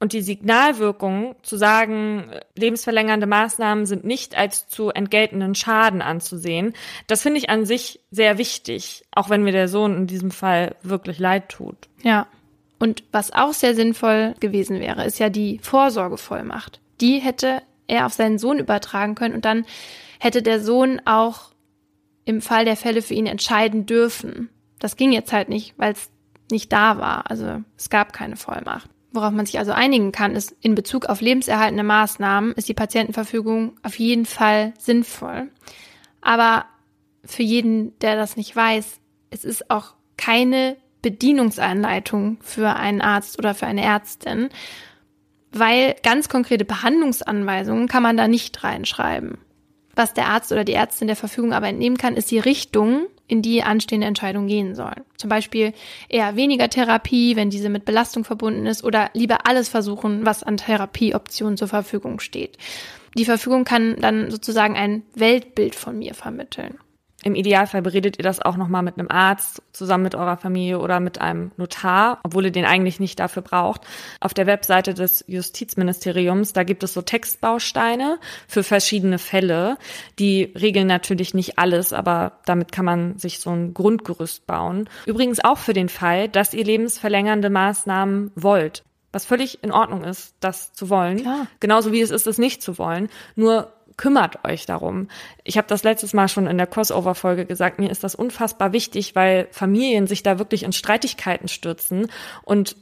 Und die Signalwirkung zu sagen, lebensverlängernde Maßnahmen sind nicht als zu entgeltenden Schaden anzusehen, das finde ich an sich sehr wichtig, auch wenn mir der Sohn in diesem Fall wirklich leid tut. Ja. Und was auch sehr sinnvoll gewesen wäre, ist ja die Vorsorgevollmacht. Die hätte er auf seinen Sohn übertragen können und dann hätte der Sohn auch im Fall der Fälle für ihn entscheiden dürfen. Das ging jetzt halt nicht, weil es nicht da war. Also es gab keine Vollmacht. Worauf man sich also einigen kann, ist, in Bezug auf lebenserhaltende Maßnahmen ist die Patientenverfügung auf jeden Fall sinnvoll. Aber für jeden, der das nicht weiß, es ist auch keine Bedienungsanleitung für einen Arzt oder für eine Ärztin, weil ganz konkrete Behandlungsanweisungen kann man da nicht reinschreiben. Was der Arzt oder die Ärztin der Verfügung aber entnehmen kann, ist die Richtung, in die anstehende Entscheidung gehen soll. Zum Beispiel eher weniger Therapie, wenn diese mit Belastung verbunden ist, oder lieber alles versuchen, was an Therapieoptionen zur Verfügung steht. Die Verfügung kann dann sozusagen ein Weltbild von mir vermitteln. Im Idealfall beredet ihr das auch nochmal mit einem Arzt, zusammen mit eurer Familie oder mit einem Notar, obwohl ihr den eigentlich nicht dafür braucht. Auf der Webseite des Justizministeriums, da gibt es so Textbausteine für verschiedene Fälle. Die regeln natürlich nicht alles, aber damit kann man sich so ein Grundgerüst bauen. Übrigens auch für den Fall, dass ihr lebensverlängernde Maßnahmen wollt was völlig in Ordnung ist, das zu wollen. Klar. Genauso wie es ist, es nicht zu wollen. Nur kümmert euch darum. Ich habe das letztes Mal schon in der Crossover-Folge gesagt, mir ist das unfassbar wichtig, weil Familien sich da wirklich in Streitigkeiten stürzen und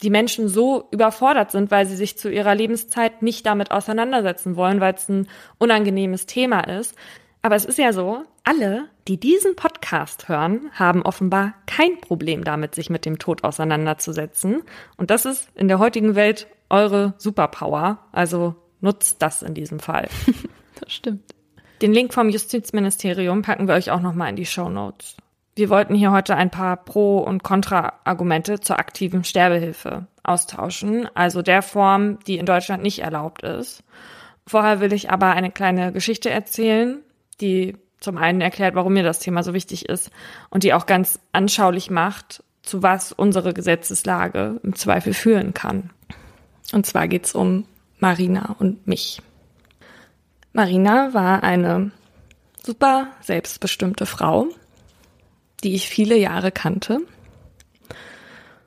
die Menschen so überfordert sind, weil sie sich zu ihrer Lebenszeit nicht damit auseinandersetzen wollen, weil es ein unangenehmes Thema ist. Aber es ist ja so, alle, die diesen Podcast hören, haben offenbar kein Problem damit, sich mit dem Tod auseinanderzusetzen. Und das ist in der heutigen Welt eure Superpower. Also nutzt das in diesem Fall. das stimmt. Den Link vom Justizministerium packen wir euch auch nochmal in die Show Notes. Wir wollten hier heute ein paar Pro- und Kontra-Argumente zur aktiven Sterbehilfe austauschen, also der Form, die in Deutschland nicht erlaubt ist. Vorher will ich aber eine kleine Geschichte erzählen, die zum einen erklärt, warum mir das Thema so wichtig ist und die auch ganz anschaulich macht, zu was unsere Gesetzeslage im Zweifel führen kann. Und zwar geht's um Marina und mich. Marina war eine super selbstbestimmte Frau, die ich viele Jahre kannte.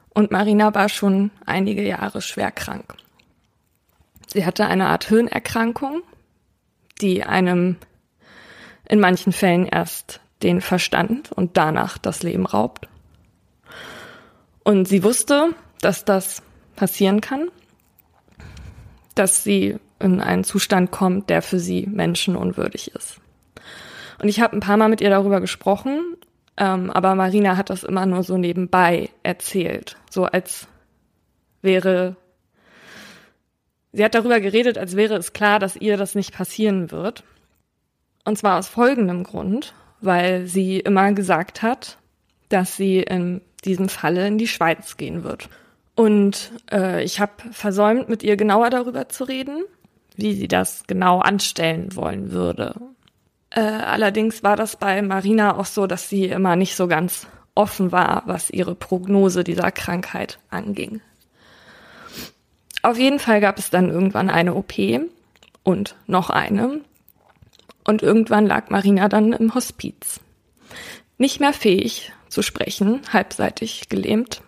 Und Marina war schon einige Jahre schwer krank. Sie hatte eine Art Hirnerkrankung, die einem in manchen Fällen erst den Verstand und danach das Leben raubt. Und sie wusste, dass das passieren kann dass sie in einen Zustand kommt, der für sie menschenunwürdig ist. Und ich habe ein paar Mal mit ihr darüber gesprochen, ähm, aber Marina hat das immer nur so nebenbei erzählt, so als wäre Sie hat darüber geredet, als wäre es klar, dass ihr das nicht passieren wird. Und zwar aus folgendem Grund, weil sie immer gesagt hat, dass sie in diesem Falle in die Schweiz gehen wird. Und äh, ich habe versäumt, mit ihr genauer darüber zu reden, wie sie das genau anstellen wollen würde. Äh, allerdings war das bei Marina auch so, dass sie immer nicht so ganz offen war, was ihre Prognose dieser Krankheit anging. Auf jeden Fall gab es dann irgendwann eine OP und noch eine. Und irgendwann lag Marina dann im Hospiz. Nicht mehr fähig zu sprechen, halbseitig gelähmt.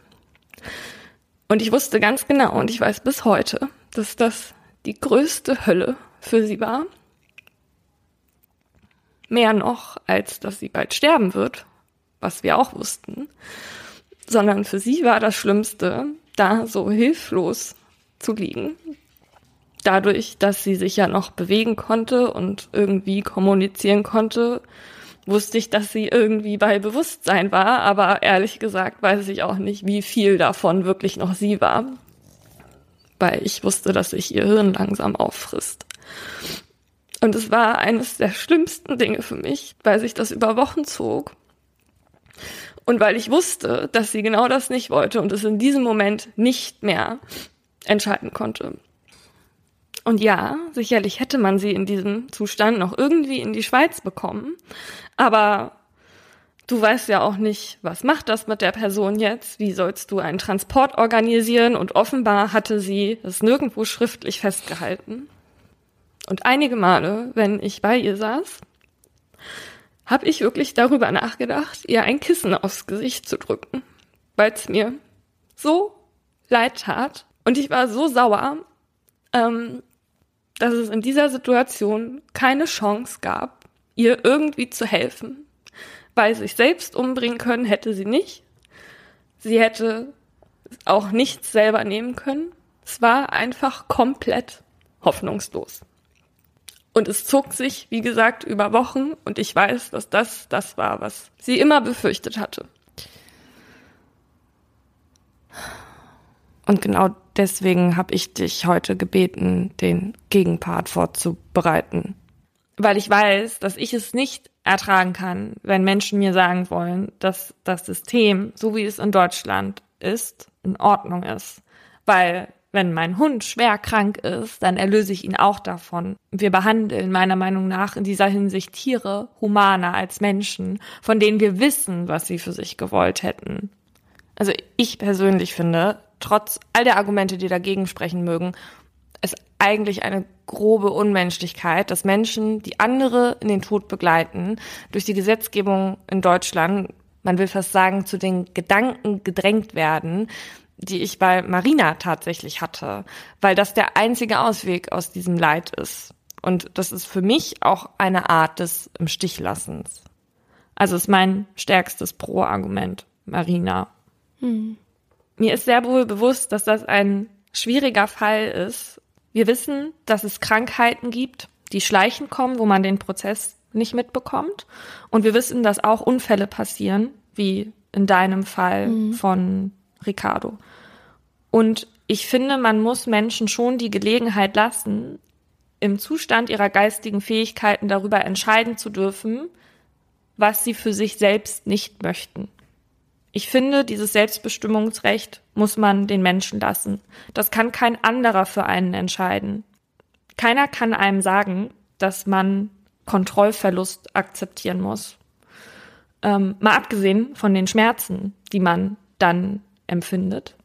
Und ich wusste ganz genau und ich weiß bis heute, dass das die größte Hölle für sie war. Mehr noch, als dass sie bald sterben wird, was wir auch wussten, sondern für sie war das Schlimmste, da so hilflos zu liegen. Dadurch, dass sie sich ja noch bewegen konnte und irgendwie kommunizieren konnte, wusste ich, dass sie irgendwie bei Bewusstsein war, aber ehrlich gesagt weiß ich auch nicht, wie viel davon wirklich noch sie war. Weil ich wusste, dass sich ihr Hirn langsam auffrisst. Und es war eines der schlimmsten Dinge für mich, weil sich das über Wochen zog. Und weil ich wusste, dass sie genau das nicht wollte und es in diesem Moment nicht mehr entscheiden konnte. Und ja, sicherlich hätte man sie in diesem Zustand noch irgendwie in die Schweiz bekommen, aber du weißt ja auch nicht, was macht das mit der Person jetzt, wie sollst du einen Transport organisieren? Und offenbar hatte sie es nirgendwo schriftlich festgehalten. Und einige Male, wenn ich bei ihr saß, habe ich wirklich darüber nachgedacht, ihr ein Kissen aufs Gesicht zu drücken, weil es mir so leid tat, und ich war so sauer, ähm, dass es in dieser Situation keine Chance gab, ihr irgendwie zu helfen. Weil sich selbst umbringen können hätte sie nicht. Sie hätte auch nichts selber nehmen können. Es war einfach komplett hoffnungslos. Und es zog sich, wie gesagt, über Wochen und ich weiß, dass das das war, was sie immer befürchtet hatte. Und genau deswegen habe ich dich heute gebeten, den Gegenpart vorzubereiten. Weil ich weiß, dass ich es nicht ertragen kann, wenn Menschen mir sagen wollen, dass das System, so wie es in Deutschland ist, in Ordnung ist. Weil wenn mein Hund schwer krank ist, dann erlöse ich ihn auch davon. Wir behandeln meiner Meinung nach in dieser Hinsicht Tiere humaner als Menschen, von denen wir wissen, was sie für sich gewollt hätten. Also ich persönlich finde, trotz all der Argumente, die dagegen sprechen mögen, ist eigentlich eine grobe Unmenschlichkeit, dass Menschen, die andere in den Tod begleiten, durch die Gesetzgebung in Deutschland, man will fast sagen, zu den Gedanken gedrängt werden, die ich bei Marina tatsächlich hatte, weil das der einzige Ausweg aus diesem Leid ist. Und das ist für mich auch eine Art des im Stichlassens. Also ist mein stärkstes Pro-Argument, Marina. Hm. Mir ist sehr wohl bewusst, dass das ein schwieriger Fall ist. Wir wissen, dass es Krankheiten gibt, die schleichend kommen, wo man den Prozess nicht mitbekommt. Und wir wissen, dass auch Unfälle passieren, wie in deinem Fall mhm. von Ricardo. Und ich finde, man muss Menschen schon die Gelegenheit lassen, im Zustand ihrer geistigen Fähigkeiten darüber entscheiden zu dürfen, was sie für sich selbst nicht möchten. Ich finde, dieses Selbstbestimmungsrecht muss man den Menschen lassen. Das kann kein anderer für einen entscheiden. Keiner kann einem sagen, dass man Kontrollverlust akzeptieren muss. Ähm, mal abgesehen von den Schmerzen, die man dann empfindet.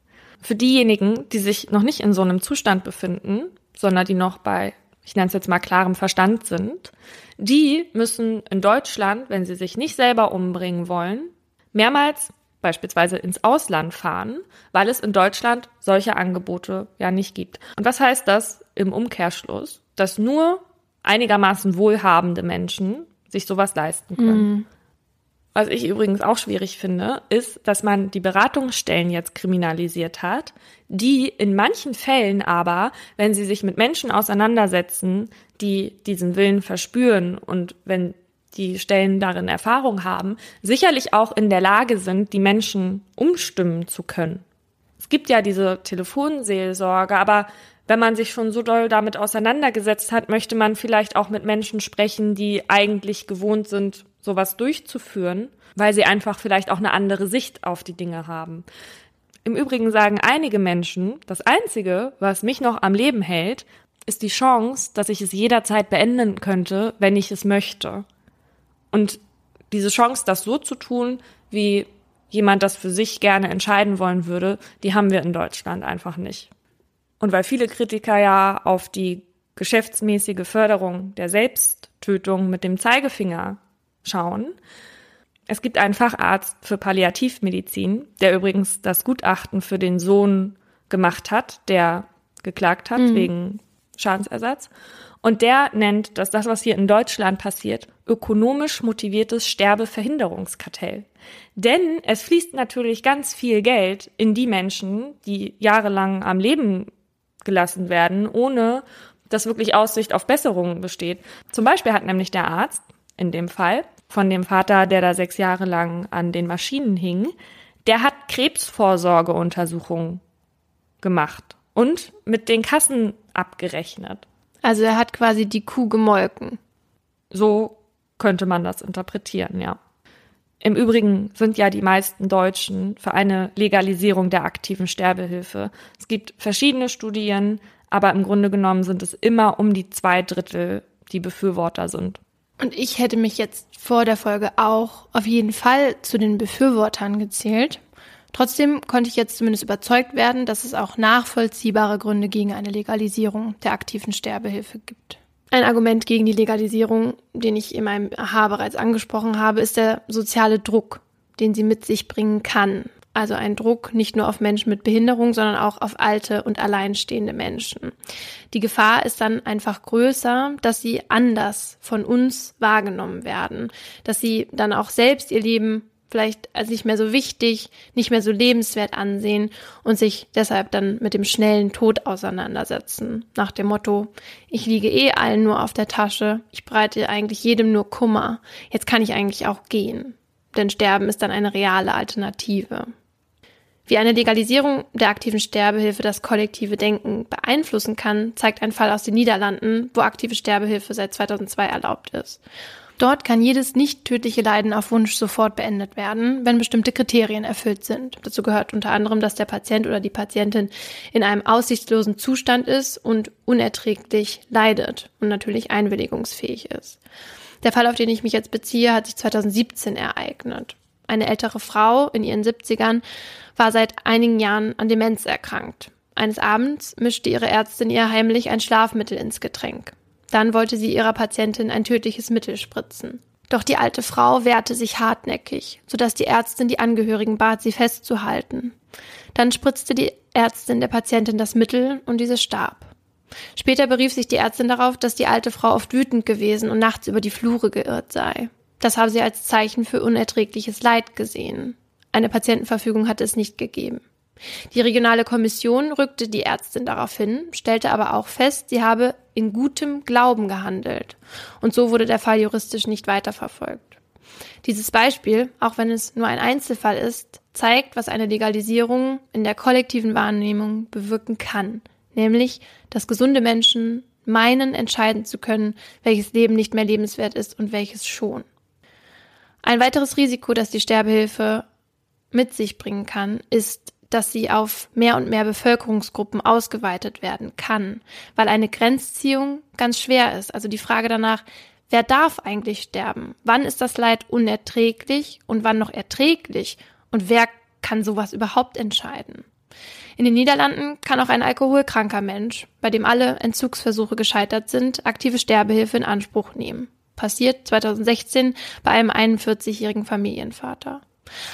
Für diejenigen, die sich noch nicht in so einem Zustand befinden, sondern die noch bei, ich nenne es jetzt mal klarem Verstand sind, die müssen in Deutschland, wenn sie sich nicht selber umbringen wollen, mehrmals beispielsweise ins Ausland fahren, weil es in Deutschland solche Angebote ja nicht gibt. Und was heißt das im Umkehrschluss? Dass nur einigermaßen wohlhabende Menschen sich sowas leisten können. Mhm. Was ich übrigens auch schwierig finde, ist, dass man die Beratungsstellen jetzt kriminalisiert hat, die in manchen Fällen aber, wenn sie sich mit Menschen auseinandersetzen, die diesen Willen verspüren und wenn die Stellen darin Erfahrung haben, sicherlich auch in der Lage sind, die Menschen umstimmen zu können. Es gibt ja diese Telefonseelsorge, aber wenn man sich schon so doll damit auseinandergesetzt hat, möchte man vielleicht auch mit Menschen sprechen, die eigentlich gewohnt sind, sowas durchzuführen, weil sie einfach vielleicht auch eine andere Sicht auf die Dinge haben. Im Übrigen sagen einige Menschen, das Einzige, was mich noch am Leben hält, ist die Chance, dass ich es jederzeit beenden könnte, wenn ich es möchte. Und diese Chance, das so zu tun, wie jemand das für sich gerne entscheiden wollen würde, die haben wir in Deutschland einfach nicht. Und weil viele Kritiker ja auf die geschäftsmäßige Förderung der Selbsttötung mit dem Zeigefinger schauen, es gibt einen Facharzt für Palliativmedizin, der übrigens das Gutachten für den Sohn gemacht hat, der geklagt hat mhm. wegen Schadensersatz. Und der nennt, dass das, was hier in Deutschland passiert, ökonomisch motiviertes Sterbeverhinderungskartell. Denn es fließt natürlich ganz viel Geld in die Menschen, die jahrelang am Leben gelassen werden, ohne dass wirklich Aussicht auf Besserungen besteht. Zum Beispiel hat nämlich der Arzt in dem Fall von dem Vater, der da sechs Jahre lang an den Maschinen hing, der hat Krebsvorsorgeuntersuchungen gemacht und mit den Kassen abgerechnet. Also er hat quasi die Kuh gemolken. So könnte man das interpretieren, ja. Im Übrigen sind ja die meisten Deutschen für eine Legalisierung der aktiven Sterbehilfe. Es gibt verschiedene Studien, aber im Grunde genommen sind es immer um die zwei Drittel, die Befürworter sind. Und ich hätte mich jetzt vor der Folge auch auf jeden Fall zu den Befürwortern gezählt. Trotzdem konnte ich jetzt zumindest überzeugt werden, dass es auch nachvollziehbare Gründe gegen eine Legalisierung der aktiven Sterbehilfe gibt. Ein Argument gegen die Legalisierung, den ich in meinem Aha bereits angesprochen habe, ist der soziale Druck, den sie mit sich bringen kann. Also ein Druck nicht nur auf Menschen mit Behinderung, sondern auch auf alte und alleinstehende Menschen. Die Gefahr ist dann einfach größer, dass sie anders von uns wahrgenommen werden, dass sie dann auch selbst ihr Leben vielleicht als nicht mehr so wichtig, nicht mehr so lebenswert ansehen und sich deshalb dann mit dem schnellen Tod auseinandersetzen. Nach dem Motto, ich liege eh allen nur auf der Tasche, ich breite eigentlich jedem nur Kummer, jetzt kann ich eigentlich auch gehen. Denn Sterben ist dann eine reale Alternative. Wie eine Legalisierung der aktiven Sterbehilfe das kollektive Denken beeinflussen kann, zeigt ein Fall aus den Niederlanden, wo aktive Sterbehilfe seit 2002 erlaubt ist. Dort kann jedes nicht tödliche Leiden auf Wunsch sofort beendet werden, wenn bestimmte Kriterien erfüllt sind. Dazu gehört unter anderem, dass der Patient oder die Patientin in einem aussichtslosen Zustand ist und unerträglich leidet und natürlich einwilligungsfähig ist. Der Fall, auf den ich mich jetzt beziehe, hat sich 2017 ereignet. Eine ältere Frau in ihren 70ern war seit einigen Jahren an Demenz erkrankt. Eines Abends mischte ihre Ärztin ihr heimlich ein Schlafmittel ins Getränk. Dann wollte sie ihrer Patientin ein tödliches Mittel spritzen. Doch die alte Frau wehrte sich hartnäckig, sodass die Ärztin die Angehörigen bat, sie festzuhalten. Dann spritzte die Ärztin der Patientin das Mittel und diese starb. Später berief sich die Ärztin darauf, dass die alte Frau oft wütend gewesen und nachts über die Flure geirrt sei. Das habe sie als Zeichen für unerträgliches Leid gesehen. Eine Patientenverfügung hatte es nicht gegeben. Die regionale Kommission rückte die Ärztin darauf hin, stellte aber auch fest, sie habe in gutem Glauben gehandelt. Und so wurde der Fall juristisch nicht weiterverfolgt. Dieses Beispiel, auch wenn es nur ein Einzelfall ist, zeigt, was eine Legalisierung in der kollektiven Wahrnehmung bewirken kann, nämlich, dass gesunde Menschen meinen, entscheiden zu können, welches Leben nicht mehr lebenswert ist und welches schon. Ein weiteres Risiko, das die Sterbehilfe mit sich bringen kann, ist dass sie auf mehr und mehr Bevölkerungsgruppen ausgeweitet werden kann, weil eine Grenzziehung ganz schwer ist. Also die Frage danach, wer darf eigentlich sterben? Wann ist das Leid unerträglich und wann noch erträglich? Und wer kann sowas überhaupt entscheiden? In den Niederlanden kann auch ein alkoholkranker Mensch, bei dem alle Entzugsversuche gescheitert sind, aktive Sterbehilfe in Anspruch nehmen. Passiert 2016 bei einem 41-jährigen Familienvater.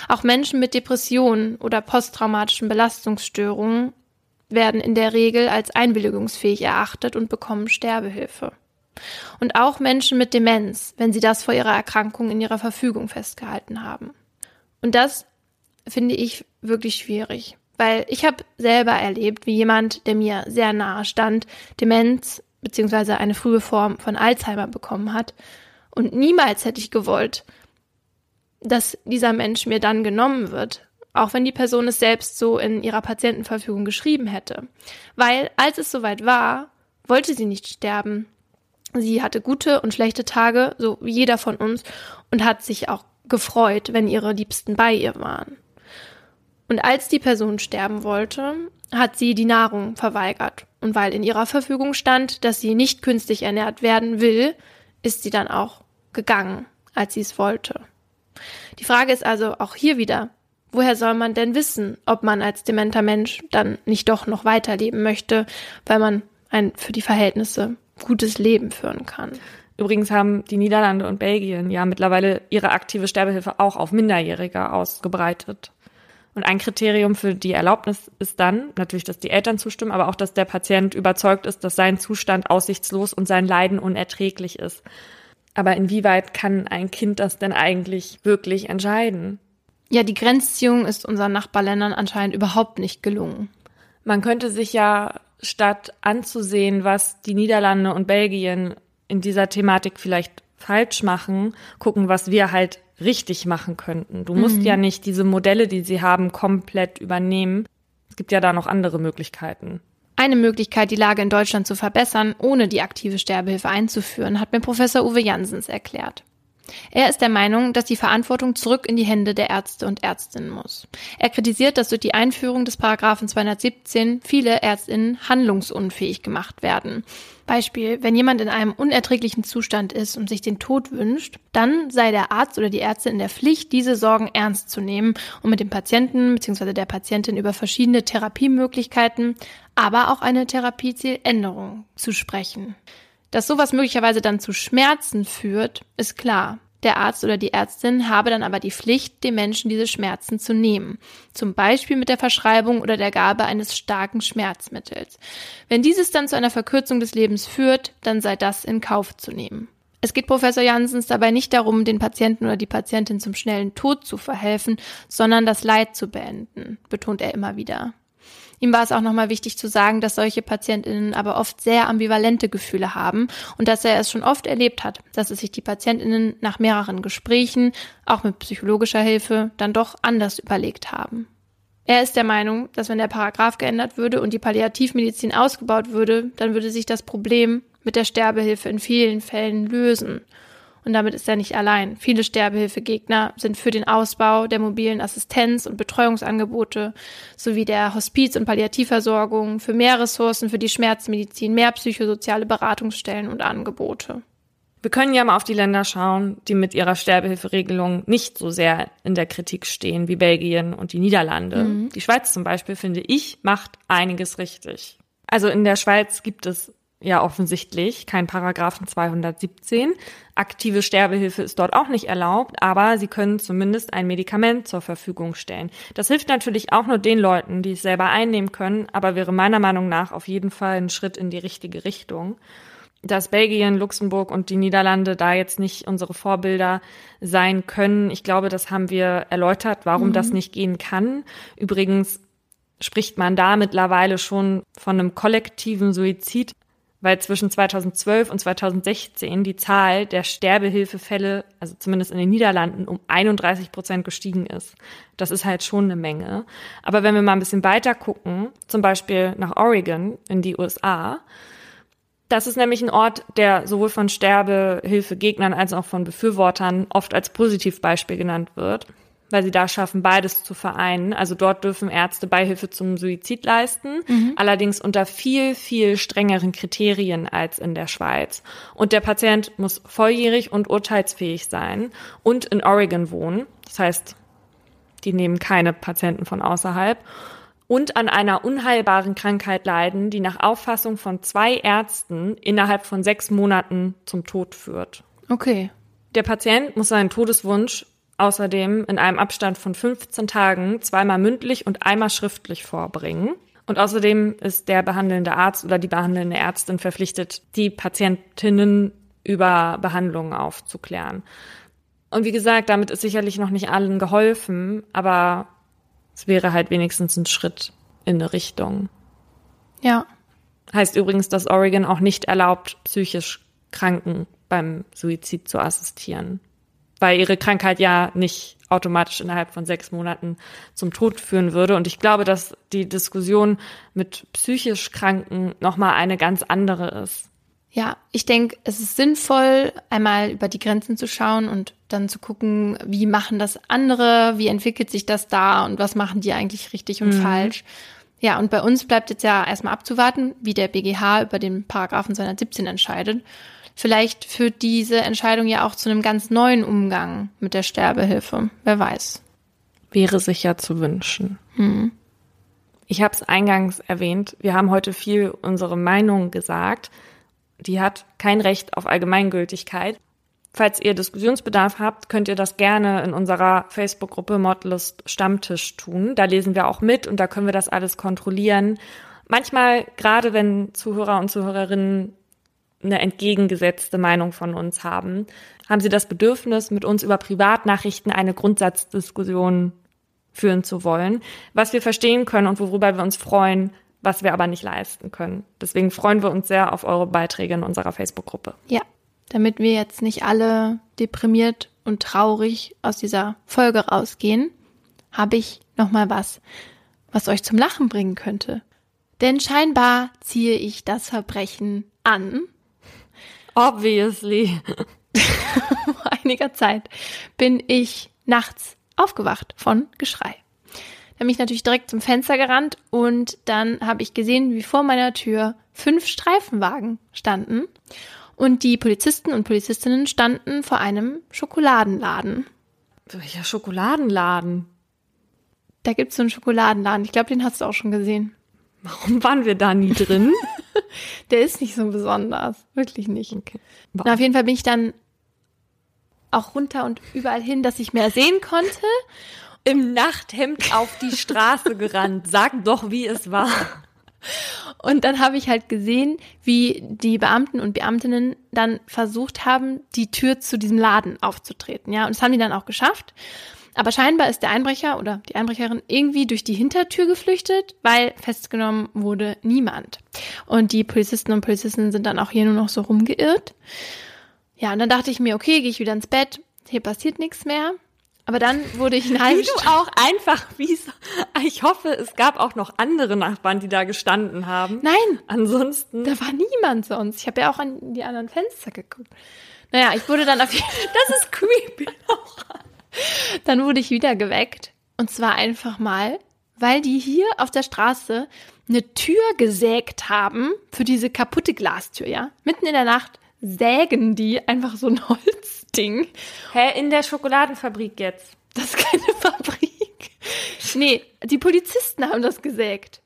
Auch Menschen mit Depressionen oder posttraumatischen Belastungsstörungen werden in der Regel als einwilligungsfähig erachtet und bekommen Sterbehilfe. Und auch Menschen mit Demenz, wenn sie das vor ihrer Erkrankung in ihrer Verfügung festgehalten haben. Und das finde ich wirklich schwierig, weil ich habe selber erlebt, wie jemand, der mir sehr nahe stand, Demenz beziehungsweise eine frühe Form von Alzheimer bekommen hat. Und niemals hätte ich gewollt, dass dieser Mensch mir dann genommen wird, auch wenn die Person es selbst so in ihrer Patientenverfügung geschrieben hätte. Weil als es soweit war, wollte sie nicht sterben. Sie hatte gute und schlechte Tage, so wie jeder von uns, und hat sich auch gefreut, wenn ihre Liebsten bei ihr waren. Und als die Person sterben wollte, hat sie die Nahrung verweigert. Und weil in ihrer Verfügung stand, dass sie nicht künstlich ernährt werden will, ist sie dann auch gegangen, als sie es wollte. Die Frage ist also auch hier wieder, woher soll man denn wissen, ob man als dementer Mensch dann nicht doch noch weiterleben möchte, weil man ein für die Verhältnisse gutes Leben führen kann? Übrigens haben die Niederlande und Belgien ja mittlerweile ihre aktive Sterbehilfe auch auf Minderjährige ausgebreitet. Und ein Kriterium für die Erlaubnis ist dann natürlich, dass die Eltern zustimmen, aber auch, dass der Patient überzeugt ist, dass sein Zustand aussichtslos und sein Leiden unerträglich ist. Aber inwieweit kann ein Kind das denn eigentlich wirklich entscheiden? Ja, die Grenzziehung ist unseren Nachbarländern anscheinend überhaupt nicht gelungen. Man könnte sich ja statt anzusehen, was die Niederlande und Belgien in dieser Thematik vielleicht falsch machen, gucken, was wir halt richtig machen könnten. Du musst mhm. ja nicht diese Modelle, die sie haben, komplett übernehmen. Es gibt ja da noch andere Möglichkeiten. Eine Möglichkeit, die Lage in Deutschland zu verbessern, ohne die aktive Sterbehilfe einzuführen, hat mir Professor Uwe Jansens erklärt. Er ist der Meinung, dass die Verantwortung zurück in die Hände der Ärzte und Ärztinnen muss. Er kritisiert, dass durch die Einführung des Paragraphen 217 viele Ärztinnen handlungsunfähig gemacht werden. Beispiel, wenn jemand in einem unerträglichen Zustand ist und sich den Tod wünscht, dann sei der Arzt oder die Ärztin in der Pflicht, diese Sorgen ernst zu nehmen und mit dem Patienten bzw. der Patientin über verschiedene Therapiemöglichkeiten, aber auch eine Therapiezieländerung zu sprechen. Dass sowas möglicherweise dann zu Schmerzen führt, ist klar. Der Arzt oder die Ärztin habe dann aber die Pflicht, dem Menschen diese Schmerzen zu nehmen. Zum Beispiel mit der Verschreibung oder der Gabe eines starken Schmerzmittels. Wenn dieses dann zu einer Verkürzung des Lebens führt, dann sei das in Kauf zu nehmen. Es geht Professor Jansens dabei nicht darum, den Patienten oder die Patientin zum schnellen Tod zu verhelfen, sondern das Leid zu beenden, betont er immer wieder. Ihm war es auch nochmal wichtig zu sagen, dass solche Patientinnen aber oft sehr ambivalente Gefühle haben und dass er es schon oft erlebt hat, dass es sich die Patientinnen nach mehreren Gesprächen, auch mit psychologischer Hilfe, dann doch anders überlegt haben. Er ist der Meinung, dass wenn der Paragraph geändert würde und die Palliativmedizin ausgebaut würde, dann würde sich das Problem mit der Sterbehilfe in vielen Fällen lösen. Und damit ist er nicht allein. Viele Sterbehilfegegner sind für den Ausbau der mobilen Assistenz- und Betreuungsangebote sowie der Hospiz- und Palliativversorgung, für mehr Ressourcen für die Schmerzmedizin, mehr psychosoziale Beratungsstellen und Angebote. Wir können ja mal auf die Länder schauen, die mit ihrer Sterbehilferegelung nicht so sehr in der Kritik stehen wie Belgien und die Niederlande. Mhm. Die Schweiz zum Beispiel, finde ich, macht einiges richtig. Also in der Schweiz gibt es ja offensichtlich kein Paragraphen 217. Aktive Sterbehilfe ist dort auch nicht erlaubt, aber sie können zumindest ein Medikament zur Verfügung stellen. Das hilft natürlich auch nur den Leuten, die es selber einnehmen können, aber wäre meiner Meinung nach auf jeden Fall ein Schritt in die richtige Richtung. Dass Belgien, Luxemburg und die Niederlande da jetzt nicht unsere Vorbilder sein können, ich glaube, das haben wir erläutert, warum mhm. das nicht gehen kann. Übrigens spricht man da mittlerweile schon von einem kollektiven Suizid weil zwischen 2012 und 2016 die Zahl der Sterbehilfefälle, also zumindest in den Niederlanden, um 31 Prozent gestiegen ist. Das ist halt schon eine Menge. Aber wenn wir mal ein bisschen weiter gucken, zum Beispiel nach Oregon in die USA, das ist nämlich ein Ort, der sowohl von Sterbehilfegegnern als auch von Befürwortern oft als Positivbeispiel genannt wird weil sie da schaffen, beides zu vereinen. Also dort dürfen Ärzte Beihilfe zum Suizid leisten, mhm. allerdings unter viel, viel strengeren Kriterien als in der Schweiz. Und der Patient muss volljährig und urteilsfähig sein und in Oregon wohnen. Das heißt, die nehmen keine Patienten von außerhalb und an einer unheilbaren Krankheit leiden, die nach Auffassung von zwei Ärzten innerhalb von sechs Monaten zum Tod führt. Okay. Der Patient muss seinen Todeswunsch außerdem in einem Abstand von 15 Tagen zweimal mündlich und einmal schriftlich vorbringen. Und außerdem ist der behandelnde Arzt oder die behandelnde Ärztin verpflichtet, die Patientinnen über Behandlungen aufzuklären. Und wie gesagt, damit ist sicherlich noch nicht allen geholfen, aber es wäre halt wenigstens ein Schritt in eine Richtung. Ja. Heißt übrigens, dass Oregon auch nicht erlaubt, psychisch Kranken beim Suizid zu assistieren. Weil ihre Krankheit ja nicht automatisch innerhalb von sechs Monaten zum Tod führen würde. Und ich glaube, dass die Diskussion mit psychisch Kranken nochmal eine ganz andere ist. Ja, ich denke, es ist sinnvoll, einmal über die Grenzen zu schauen und dann zu gucken, wie machen das andere, wie entwickelt sich das da und was machen die eigentlich richtig und mhm. falsch. Ja, und bei uns bleibt jetzt ja erstmal abzuwarten, wie der BGH über den Paragraphen 217 entscheidet. Vielleicht führt diese Entscheidung ja auch zu einem ganz neuen Umgang mit der Sterbehilfe. Wer weiß. Wäre sicher zu wünschen. Mhm. Ich habe es eingangs erwähnt, wir haben heute viel unsere Meinung gesagt. Die hat kein Recht auf Allgemeingültigkeit. Falls ihr Diskussionsbedarf habt, könnt ihr das gerne in unserer Facebook-Gruppe Modlist Stammtisch tun. Da lesen wir auch mit und da können wir das alles kontrollieren. Manchmal, gerade wenn Zuhörer und Zuhörerinnen eine entgegengesetzte Meinung von uns haben, haben sie das Bedürfnis, mit uns über Privatnachrichten eine Grundsatzdiskussion führen zu wollen, was wir verstehen können und worüber wir uns freuen, was wir aber nicht leisten können. Deswegen freuen wir uns sehr auf eure Beiträge in unserer Facebook-Gruppe. Ja, damit wir jetzt nicht alle deprimiert und traurig aus dieser Folge rausgehen, habe ich noch mal was, was euch zum Lachen bringen könnte. Denn scheinbar ziehe ich das Verbrechen an. Obviously. Vor einiger Zeit bin ich nachts aufgewacht von Geschrei. Da bin ich natürlich direkt zum Fenster gerannt und dann habe ich gesehen, wie vor meiner Tür fünf Streifenwagen standen und die Polizisten und Polizistinnen standen vor einem Schokoladenladen. Welcher Schokoladenladen? Da gibt's so einen Schokoladenladen. Ich glaube, den hast du auch schon gesehen. Warum waren wir da nie drin? Der ist nicht so besonders. Wirklich nicht. Okay. Na, auf jeden Fall bin ich dann auch runter und überall hin, dass ich mehr sehen konnte. Im Nachthemd auf die Straße gerannt. Sag doch, wie es war. Und dann habe ich halt gesehen, wie die Beamten und Beamtinnen dann versucht haben, die Tür zu diesem Laden aufzutreten. Ja, und das haben die dann auch geschafft. Aber scheinbar ist der Einbrecher oder die Einbrecherin irgendwie durch die Hintertür geflüchtet, weil festgenommen wurde niemand. Und die Polizisten und Polizistinnen sind dann auch hier nur noch so rumgeirrt. Ja, und dann dachte ich mir, okay, gehe ich wieder ins Bett, hier passiert nichts mehr. Aber dann wurde ich eine halbe Wie du auch einfach, wie so, ich hoffe, es gab auch noch andere Nachbarn, die da gestanden haben. Nein. Ansonsten. Da war niemand sonst. Ich habe ja auch an die anderen Fenster geguckt. Naja, ich wurde dann auf jeden Fall. Das ist creepy. Dann wurde ich wieder geweckt. Und zwar einfach mal, weil die hier auf der Straße eine Tür gesägt haben für diese kaputte Glastür, ja. Mitten in der Nacht sägen die einfach so ein Holzding. Hä, in der Schokoladenfabrik jetzt? Das ist keine Fabrik. Nee, die Polizisten haben das gesägt.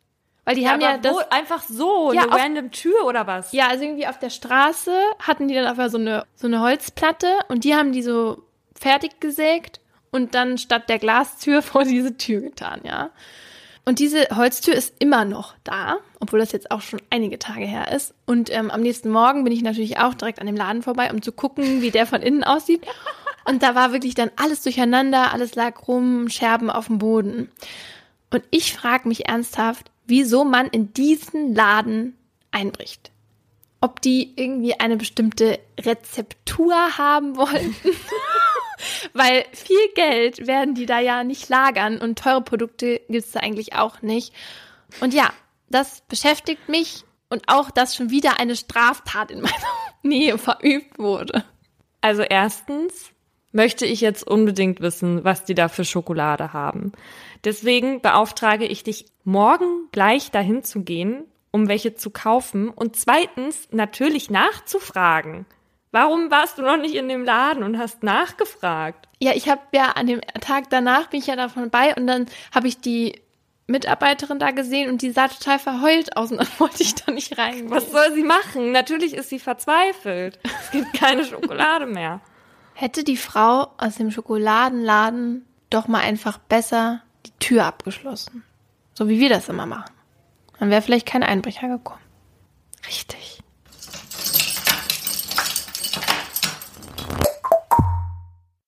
Weil die ja, haben ja das einfach so ja, eine auf, random Tür oder was? Ja, also irgendwie auf der Straße hatten die dann einfach so eine so eine Holzplatte und die haben die so fertig gesägt und dann statt der Glastür vor diese Tür getan, ja. Und diese Holztür ist immer noch da, obwohl das jetzt auch schon einige Tage her ist. Und ähm, am nächsten Morgen bin ich natürlich auch direkt an dem Laden vorbei, um zu gucken, wie der von innen aussieht. Und da war wirklich dann alles durcheinander, alles lag rum, Scherben auf dem Boden. Und ich frage mich ernsthaft, wieso man in diesen Laden einbricht. Ob die irgendwie eine bestimmte Rezeptur haben wollten. Weil viel Geld werden die da ja nicht lagern und teure Produkte gibt's da eigentlich auch nicht. Und ja, das beschäftigt mich und auch, dass schon wieder eine Straftat in meiner Nähe verübt wurde. Also erstens möchte ich jetzt unbedingt wissen, was die da für Schokolade haben. Deswegen beauftrage ich dich, morgen gleich dahin zu gehen, um welche zu kaufen und zweitens natürlich nachzufragen. Warum warst du noch nicht in dem Laden und hast nachgefragt? Ja, ich habe ja an dem Tag danach bin ich ja davon bei und dann habe ich die Mitarbeiterin da gesehen und die sah total verheult aus und dann wollte ich da nicht rein. Was soll sie machen? Natürlich ist sie verzweifelt. Es gibt keine Schokolade mehr. Hätte die Frau aus dem Schokoladenladen doch mal einfach besser die Tür abgeschlossen. So wie wir das immer machen. Dann wäre vielleicht kein Einbrecher gekommen. Richtig.